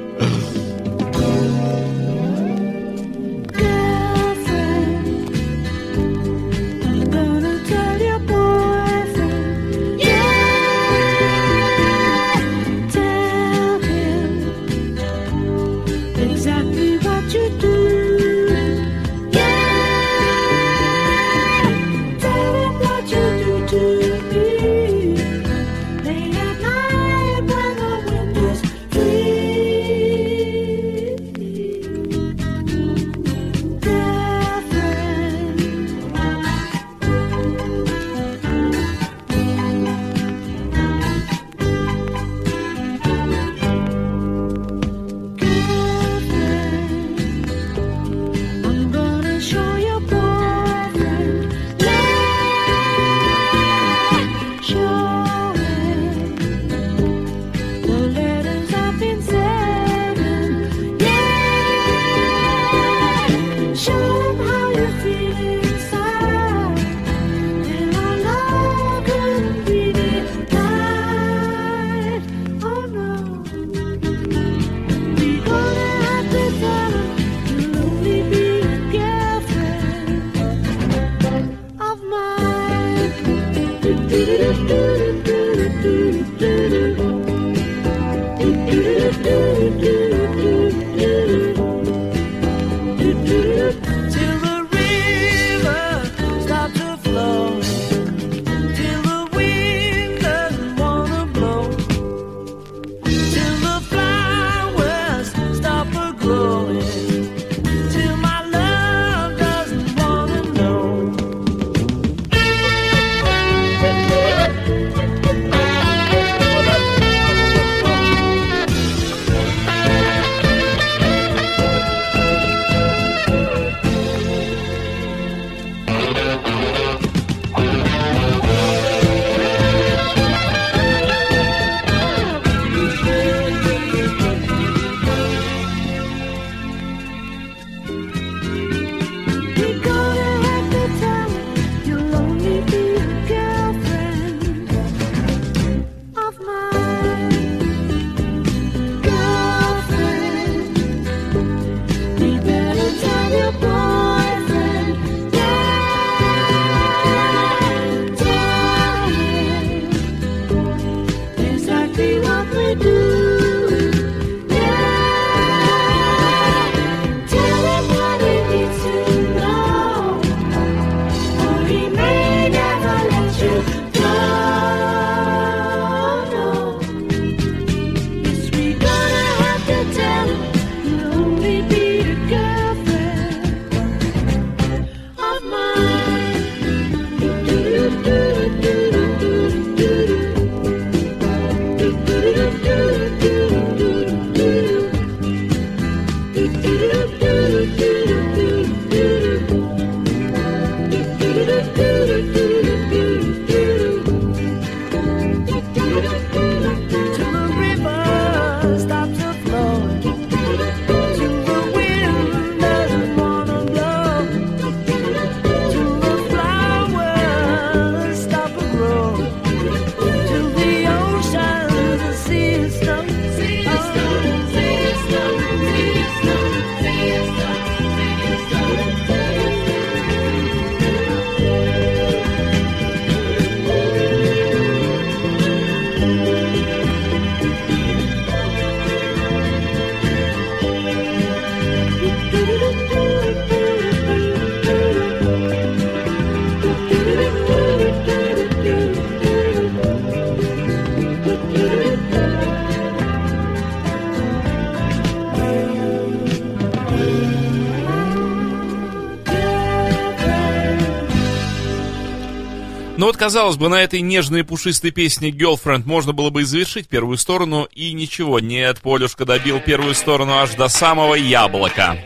Казалось бы, на этой нежной и пушистой песне «Girlfriend» можно было бы и завершить первую сторону, и ничего, нет, Полюшка добил первую сторону аж до самого яблока.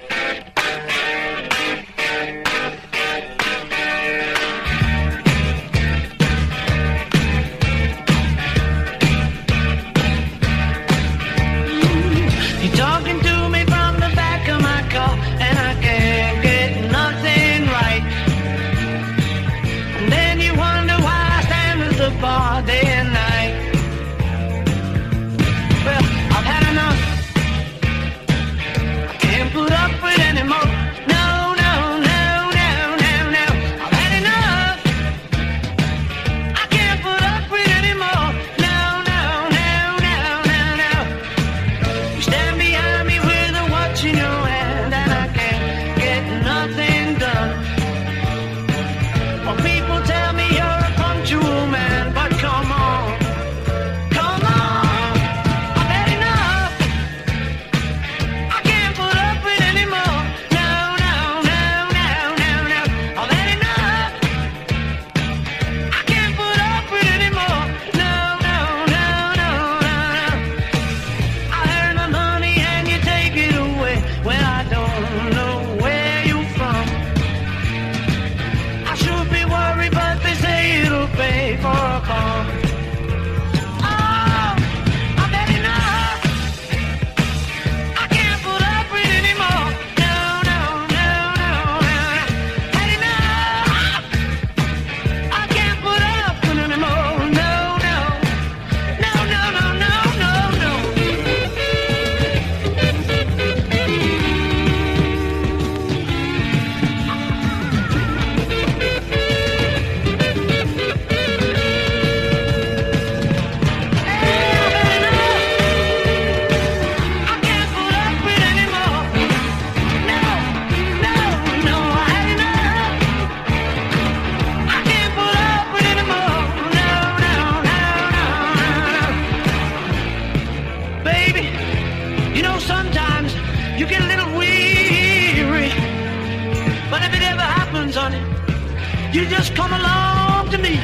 You just come along to me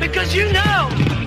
because you know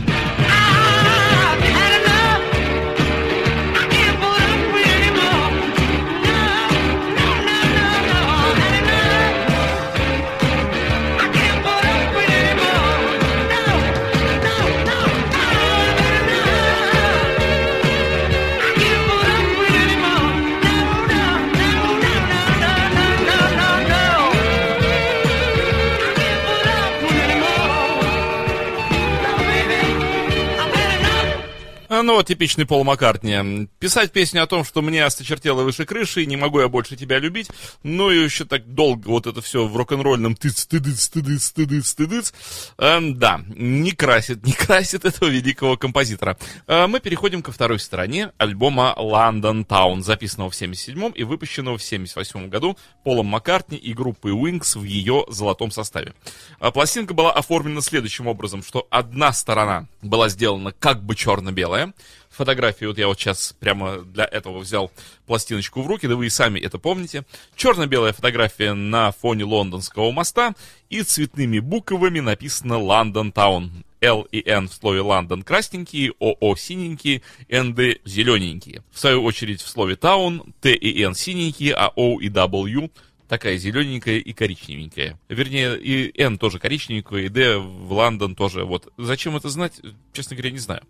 Ну, типичный Пол Маккартни. Писать песню о том, что мне осточертело выше крыши, и не могу я больше тебя любить, ну и еще так долго вот это все в рок-н-ролльном тыц, стыдыц, стыдыц, стыдыц, стыдыц. Эм, да, не красит, не красит этого великого композитора. Э, мы переходим ко второй стороне альбома London Town, записанного в 77 и выпущенного в 78 году Полом Маккартни и группой Wings в ее золотом составе. А Пластинка была оформлена следующим образом, что одна сторона была сделана как бы черно-белая, Фотографии, вот я вот сейчас прямо для этого взял пластиночку в руки, да вы и сами это помните. Черно-белая фотография на фоне лондонского моста и цветными буквами написано London Town. L и N в слове Лондон красненькие, ОО синенькие, НД зелененькие. В свою очередь в слове Town Т и Н синенькие, а О и W такая зелененькая и коричневенькая. Вернее, и N тоже коричневенькая, и D в Лондон тоже. Вот зачем это знать, честно говоря, не знаю.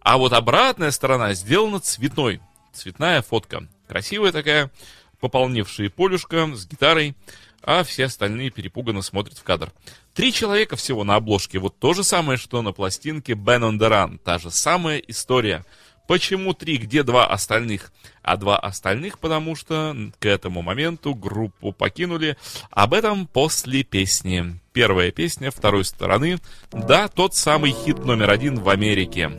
А вот обратная сторона сделана цветной. Цветная фотка. Красивая такая, пополневшая полюшка с гитарой, а все остальные перепуганно смотрят в кадр. Три человека всего на обложке. Вот то же самое, что на пластинке Ben on the Run. Та же самая история. Почему три, где два остальных? А два остальных, потому что к этому моменту группу покинули. Об этом после песни. Первая песня второй стороны. Да, тот самый хит номер один в Америке.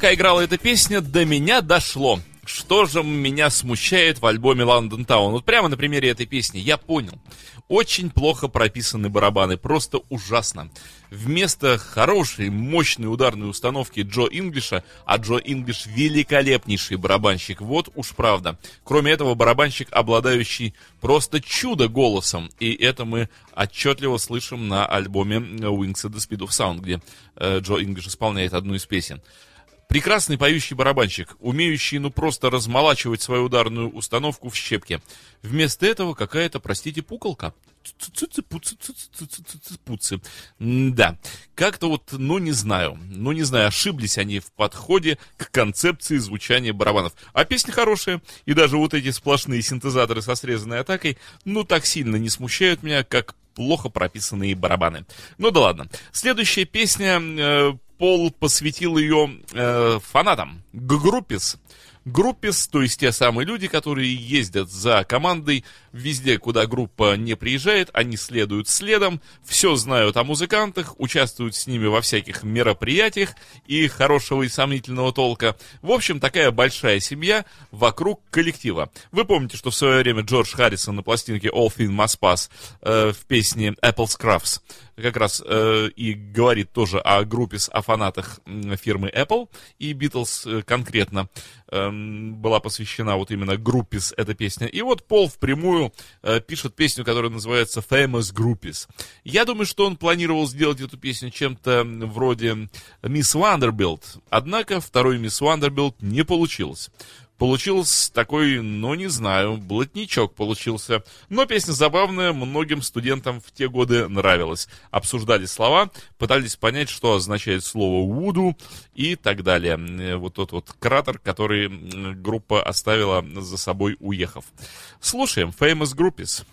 Пока играла эта песня, до меня дошло. Что же меня смущает в альбоме London Town? Вот прямо на примере этой песни я понял. Очень плохо прописаны барабаны, просто ужасно. Вместо хорошей, мощной ударной установки Джо Инглиша, а Джо Инглиш великолепнейший барабанщик, вот уж правда. Кроме этого, барабанщик, обладающий просто чудо голосом, и это мы отчетливо слышим на альбоме Wings at the Speed of Sound, где э, Джо Инглиш исполняет одну из песен. Прекрасный поющий барабанщик, умеющий ну просто размолачивать свою ударную установку в щепке. Вместо этого какая-то, простите, пуколка. Пуцы. Да, как-то вот, ну не знаю, ну не знаю, ошиблись они в подходе к концепции звучания барабанов. А песня хорошая, и даже вот эти сплошные синтезаторы со срезанной атакой, ну так сильно не смущают меня, как плохо прописанные барабаны. Ну да ладно. Следующая песня э, Пол посвятил ее э, фанатам, группис. Группис, то есть те самые люди, которые ездят за командой везде, куда группа не приезжает, они следуют следом, все знают о музыкантах, участвуют с ними во всяких мероприятиях и хорошего и сомнительного толка. В общем, такая большая семья вокруг коллектива. Вы помните, что в свое время Джордж Харрисон на пластинке All Things Must Pass э, в песне Apple Scruffs как раз э, и говорит тоже о группе, с- о фанатах фирмы Apple, и Beatles э, конкретно эм, была посвящена вот именно groupies эта песня. И вот Пол впрямую э, пишет песню, которая называется Famous Groupies. Я думаю, что он планировал сделать эту песню чем-то вроде Miss Vanderbilt, однако второй Miss Vanderbilt не получилось. Получился такой, ну не знаю, блатничок получился. Но песня забавная, многим студентам в те годы нравилась. Обсуждали слова, пытались понять, что означает слово «вуду» и так далее. Э, Вот тот вот кратер, который группа оставила за собой, уехав. Слушаем Famous Groupies.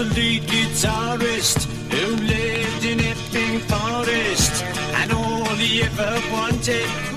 A lead guitarist. Who lived in Epping Forest, and all he ever wanted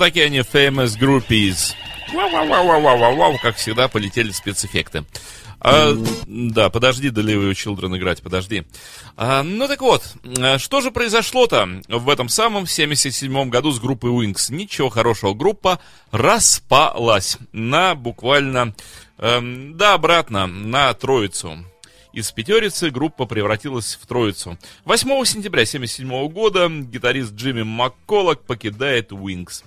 такие они, famous groupies. Вау-вау-вау-вау-вау-вау, как всегда, полетели спецэффекты. А, да, подожди, Delivery Children играть, подожди. А, ну так вот, а, что же произошло-то в этом самом 77-м году с группой Wings? Ничего хорошего, группа распалась на буквально, эм, да, обратно, на троицу. Из пятерицы группа превратилась в троицу. 8 сентября 1977 года гитарист Джимми Макколок покидает Wings.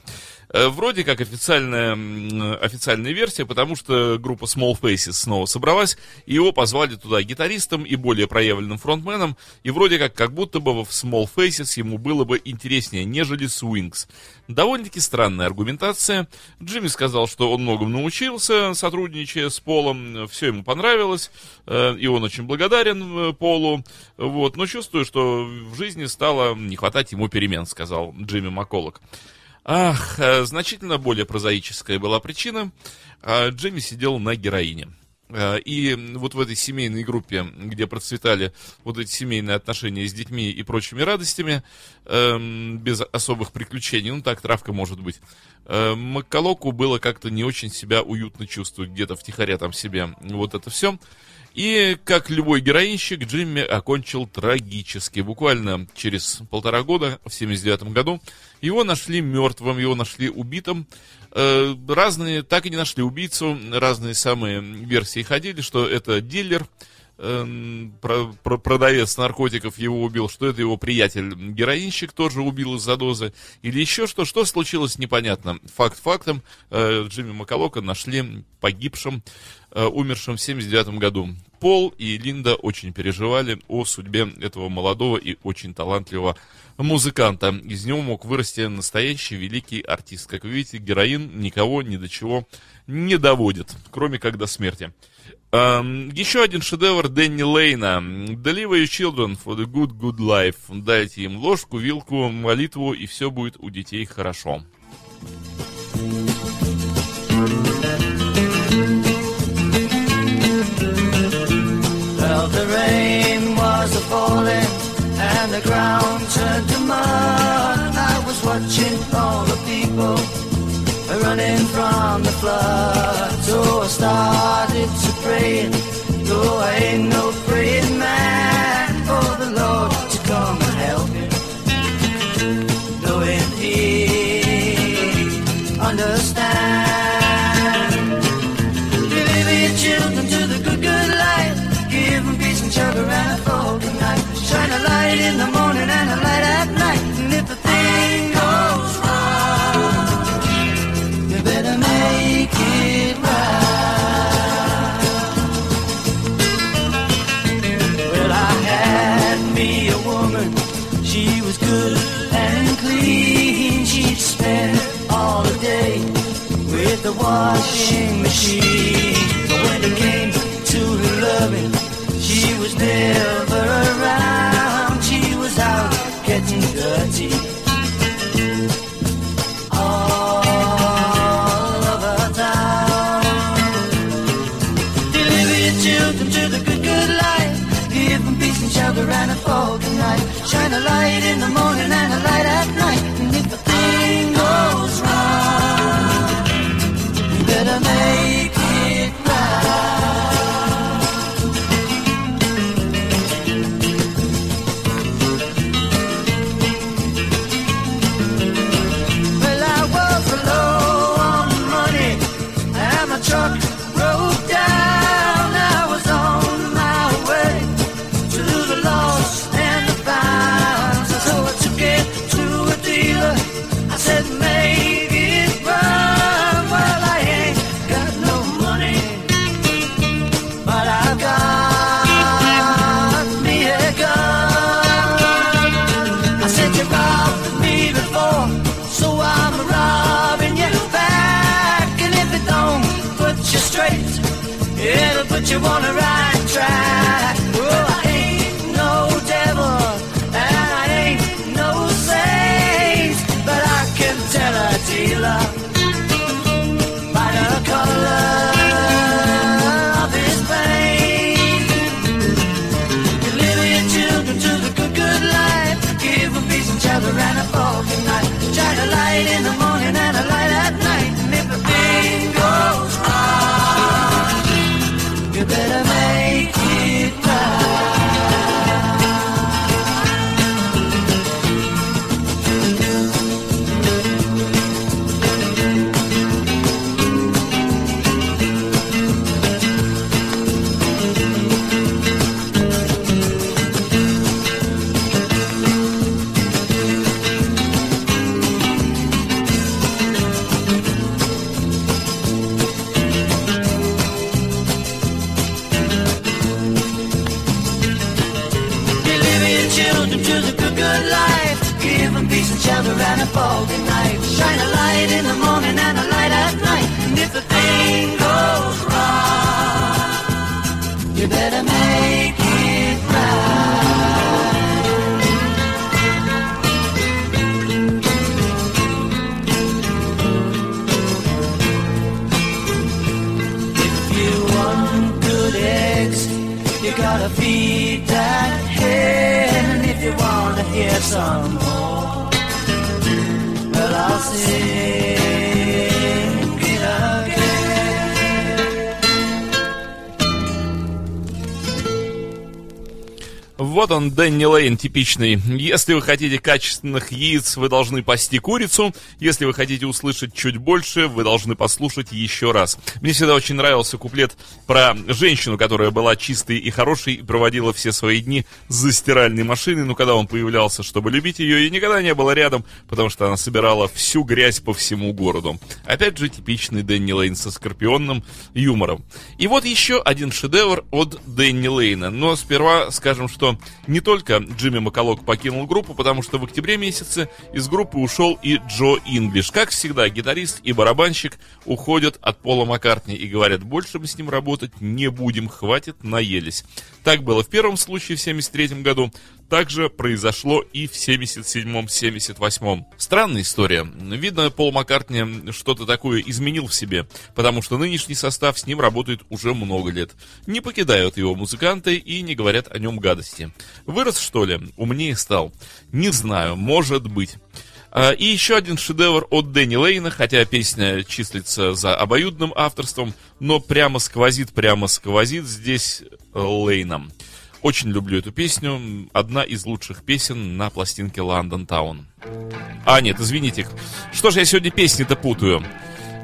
Э, Вроде как официальная, официальная версия, потому что группа Small Faces снова собралась, и его позвали туда гитаристом и более проявленным фронтменом, и вроде как как будто бы в Small Faces ему было бы интереснее, нежели с Wings. Довольно-таки странная аргументация. Джимми сказал, что он многому научился, сотрудничая с Полом, все ему понравилось, э, и он очень благодарен э, Полу, вот, но чувствую, что в жизни стало не хватать ему перемен, сказал Джимми Макколок. Ах, э, значительно более прозаическая была причина. А, Джимми сидел на героине. Э, И вот в этой семейной группе, где процветали вот эти семейные отношения с детьми и прочими радостями, эм, без особых приключений, ну так травка может быть, э, Макколоку было как-то не очень себя уютно чувствовать где-то втихаря там себе вот это все. И, как любой героинщик, Джимми окончил трагически. Буквально через полтора года, в 79 году, его нашли мертвым, его нашли убитым. Э, Разные, так и не нашли убийцу, разные самые версии ходили, что это дилер, эм, про- про- продавец наркотиков его убил, что это его приятель-героинщик тоже убил из-за дозы, или еще что, что случилось, непонятно. Факт фактом, э, Джимми Макалока нашли погибшим, э, умершим в 79 году. Пол и Линда очень переживали о судьбе этого молодого и очень талантливого музыканта. Из него мог вырасти настоящий великий артист. Как вы видите, героин никого ни до чего не доводит, кроме как до смерти. Эм, еще один шедевр Дэнни Лейна. Deliver your children for the good, good life. Дайте им ложку, вилку, молитву, и все будет у детей хорошо. Well, the rain was falling and the ground turned to mud. I was watching all the people running from the flood. So I started to pray, though I ain't no praying man, for the Lord to come and help me. Knowing He understands. With the washing machine. But when it came to loving, she was never around. She was out getting dirty. All. Deliver your children to the good, good life. Give them peace and shelter and a night. Shine a light in the morning and a light but you wanna ride, try. Вот он, Дэнни Лейн, типичный. Если вы хотите качественных яиц, вы должны пасти курицу. Если вы хотите услышать чуть больше, вы должны послушать еще раз. Мне всегда очень нравился куплет про женщину, которая была чистой и хорошей и проводила все свои дни за стиральной машиной. Но когда он появлялся, чтобы любить ее, и никогда не было рядом, потому что она собирала всю грязь по всему городу. Опять же, типичный Дэнни Лейн со скорпионным юмором. И вот еще один шедевр от Дэнни Лейна. Но сперва скажем, что не только Джимми Макалок покинул группу, потому что в октябре месяце из группы ушел и Джо Инглиш. Как всегда, гитарист и барабанщик уходят от Пола Маккартни и говорят, больше мы с ним работать не будем, хватит, наелись. Так было в первом случае в 73 году, также произошло и в 77-78. Странная история. Видно, Пол Маккартни что-то такое изменил в себе, потому что нынешний состав с ним работает уже много лет. Не покидают его музыканты и не говорят о нем гадости. Вырос, что ли? Умнее стал? Не знаю, может быть. А, И еще один шедевр от Дэнни Лейна, хотя песня числится за обоюдным авторством, но прямо сквозит, прямо сквозит здесь Лейном. Очень люблю эту песню. Одна из лучших песен на пластинке Лондон Таун. А, нет, извините. Что же я сегодня песни-то путаю?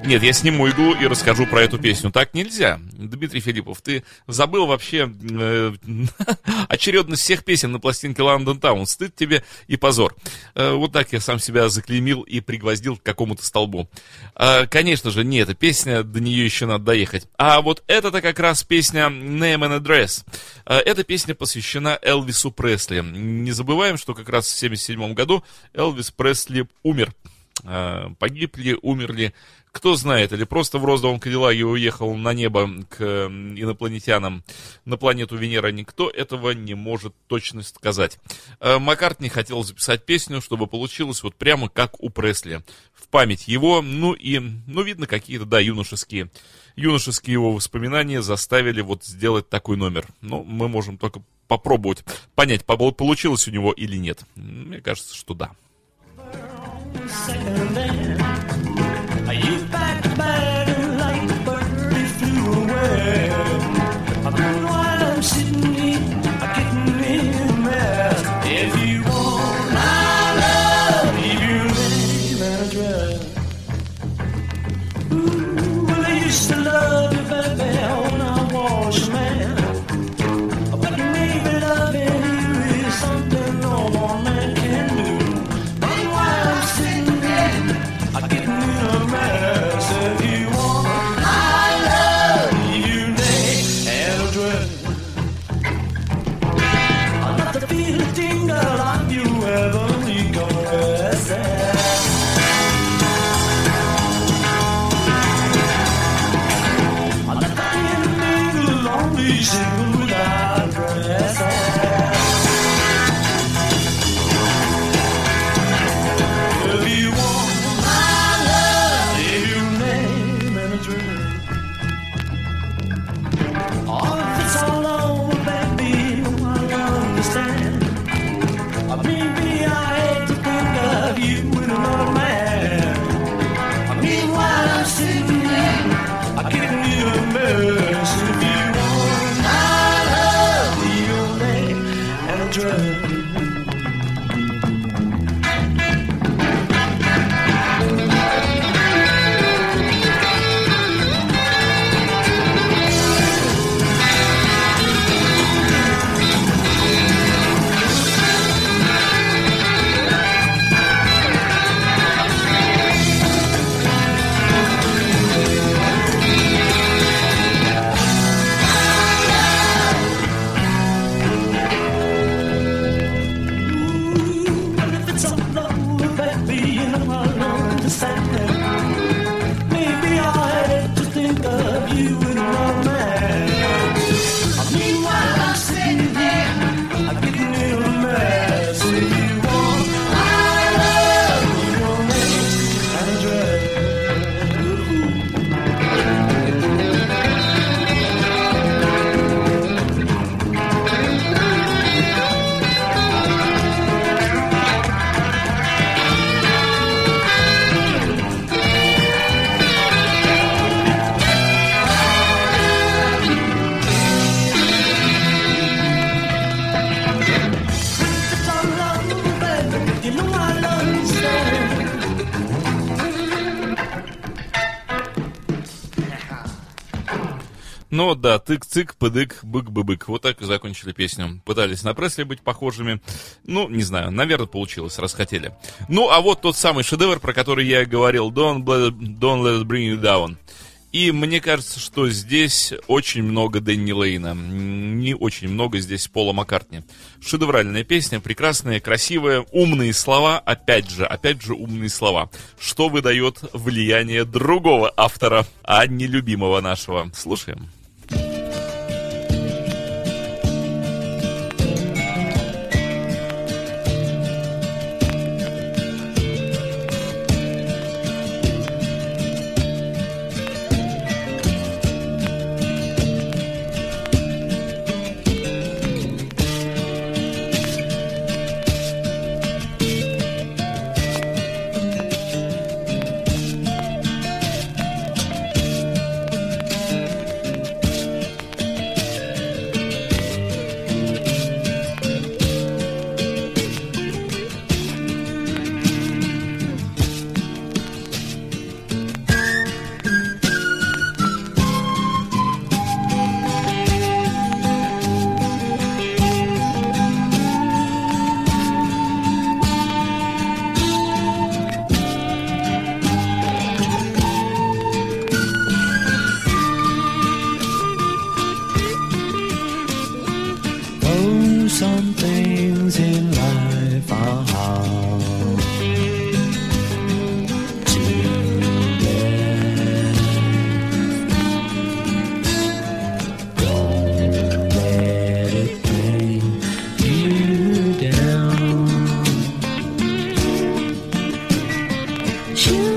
Нет, я сниму иглу и расскажу про эту песню. Так нельзя. Дмитрий Филиппов, ты забыл вообще э, очередность всех песен на пластинке Лондон Таун. Стыд тебе и позор. Э, вот так я сам себя заклеймил и пригвоздил к какому-то столбу. Э, конечно же, не эта песня, до нее еще надо доехать. А вот это-то как раз песня Name and Address. Э, эта песня посвящена Элвису Пресли. Не забываем, что как раз в 1977 году Элвис Пресли умер. Э, Погиб ли, умер ли, кто знает, или просто в розовом Кадиллаке уехал на небо к инопланетянам на планету Венера, никто этого не может точно сказать. Э, Маккартни хотел записать песню, чтобы получилось вот прямо как у Пресли. В память его, ну и, ну, видно, какие-то, да, юношеские, юношеские его воспоминания заставили вот сделать такой номер. Ну, мы можем только попробовать понять, по- получилось у него или нет. Мне кажется, что да. Second hand. You back to Да, тык-цык, пыдык, бык-быбык. Вот так и закончили песню. Пытались на Пресли быть похожими. Ну, не знаю, наверное, получилось, раз хотели. Ну, а вот тот самый шедевр, про который я говорил, Don't, Don't Let It Bring You Down. И мне кажется, что здесь очень много Дэнни Лейна. Не очень много здесь Пола Маккартни. Шедевральная песня, прекрасная, красивая, умные слова, опять же, опять же умные слова. Что выдает влияние другого автора, а не любимого нашего. Слушаем. you.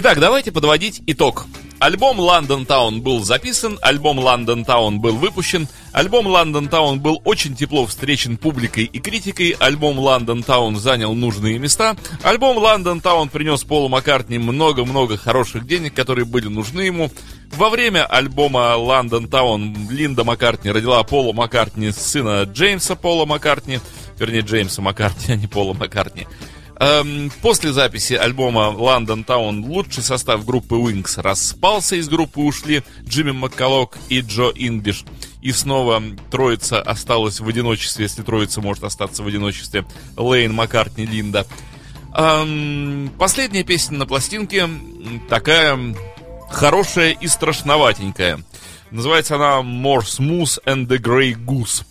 Итак, давайте подводить итог. Альбом London Town был записан, альбом London Town был выпущен, альбом London Town был очень тепло встречен публикой и критикой, альбом London Town занял нужные места, альбом London Town принес Полу Маккартни много-много хороших денег, которые были нужны ему. Во время альбома London Town Линда Маккартни родила Пола Маккартни, сына Джеймса Пола Маккартни, вернее Джеймса Маккартни, а не Пола Маккартни. Эм, После записи альбома London Town лучший состав группы Wings распался, из группы ушли Джимми Макколок и Джо Инглиш. И снова троица осталась в одиночестве, если троица может остаться в одиночестве. Лейн, Маккартни, Линда. Эм, Последняя песня на пластинке такая хорошая и страшноватенькая. Называется она More Smooth and the Grey Goose.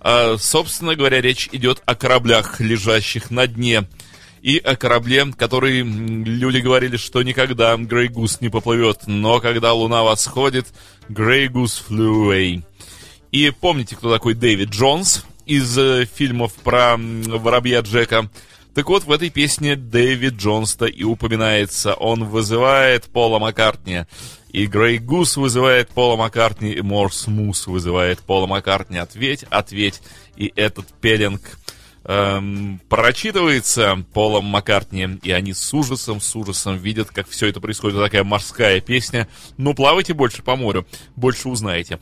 А, собственно говоря, речь идет о кораблях, лежащих на дне. И о корабле, который люди говорили, что никогда Грей Гус не поплывет. Но когда луна восходит, Грей Гус flew away. И помните, кто такой Дэвид Джонс из э, фильмов про воробья Джека? Так вот, в этой песне Дэвид Джонс-то и упоминается. Он вызывает Пола Маккартни. И Грей Гус вызывает Пола Маккартни, и Морс Мус вызывает Пола Маккартни. Ответь, ответь. И этот пеленг эм, прочитывается Полом Маккартни, и они с ужасом, с ужасом видят, как все это происходит. Вот такая морская песня. Ну, плавайте больше по морю, больше узнаете.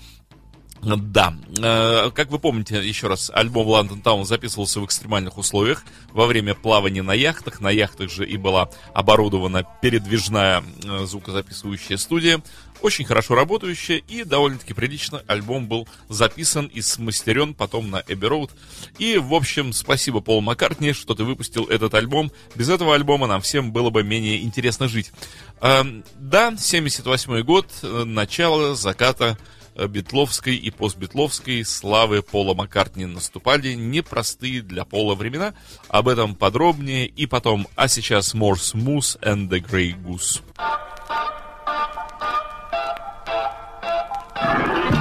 Да, Э, как вы помните, еще раз, альбом London Town записывался в экстремальных условиях во время плавания на яхтах. На яхтах же и была оборудована передвижная э, звукозаписывающая студия, очень хорошо работающая и довольно-таки прилично альбом был записан и смастерен потом на Abbey Road. И, в общем, спасибо Пол Маккартни, что ты выпустил этот альбом. Без этого альбома нам всем было бы менее интересно жить. Эм, Да, 78 год, э, начало заката э, битловской и постбитловской славы Пола Маккартни наступали непростые для Пола времена. Об этом подробнее и потом. А сейчас More Smooth and the Grey Goose. Thank you.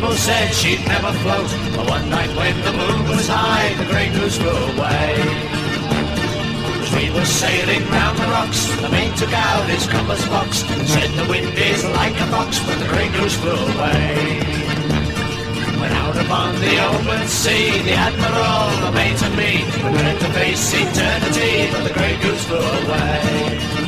People said she'd never float. But one night when the moon was high, the Grey Goose flew away. As we were sailing round the rocks, the mate took out his compass box. Said the wind is like a fox, but the Grey Goose flew away. When out upon the open sea, the admiral, the mate and me, we went to face eternity, but the Grey Goose flew away.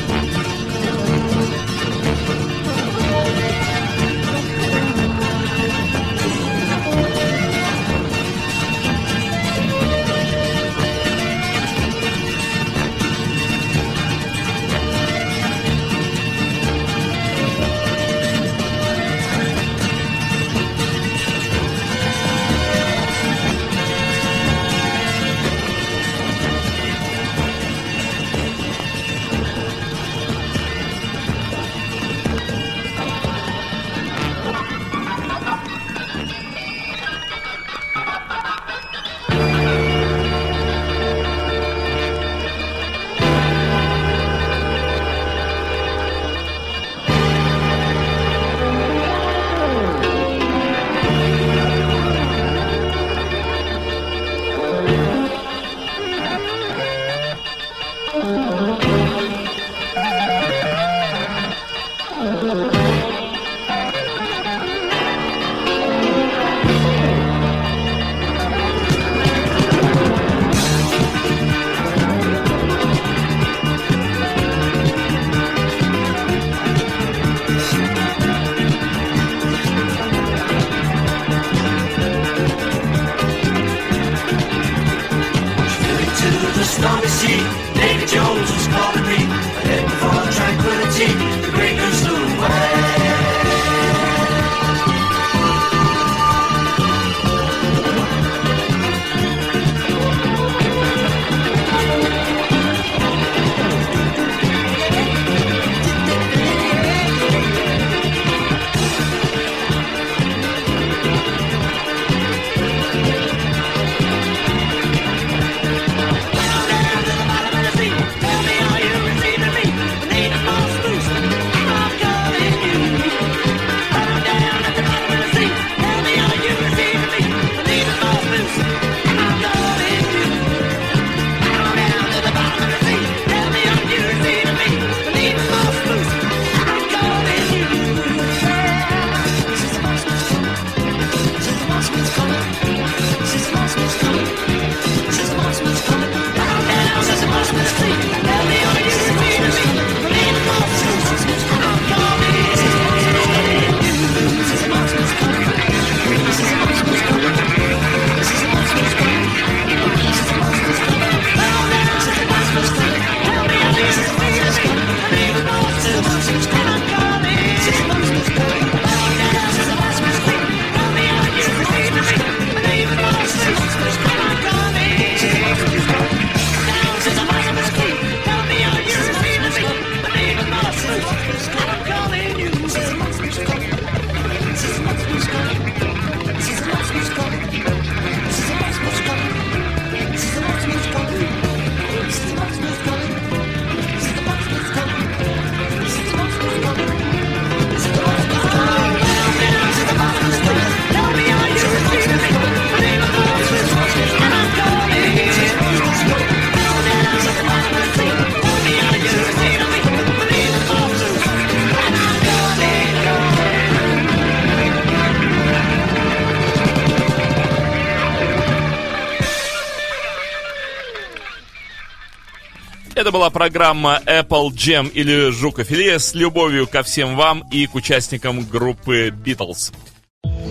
Была программа Apple Jam или Жукофиле с любовью ко всем вам и к участникам группы Beatles.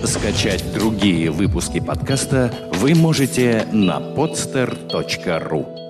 Скачать другие выпуски подкаста вы можете на podster.ru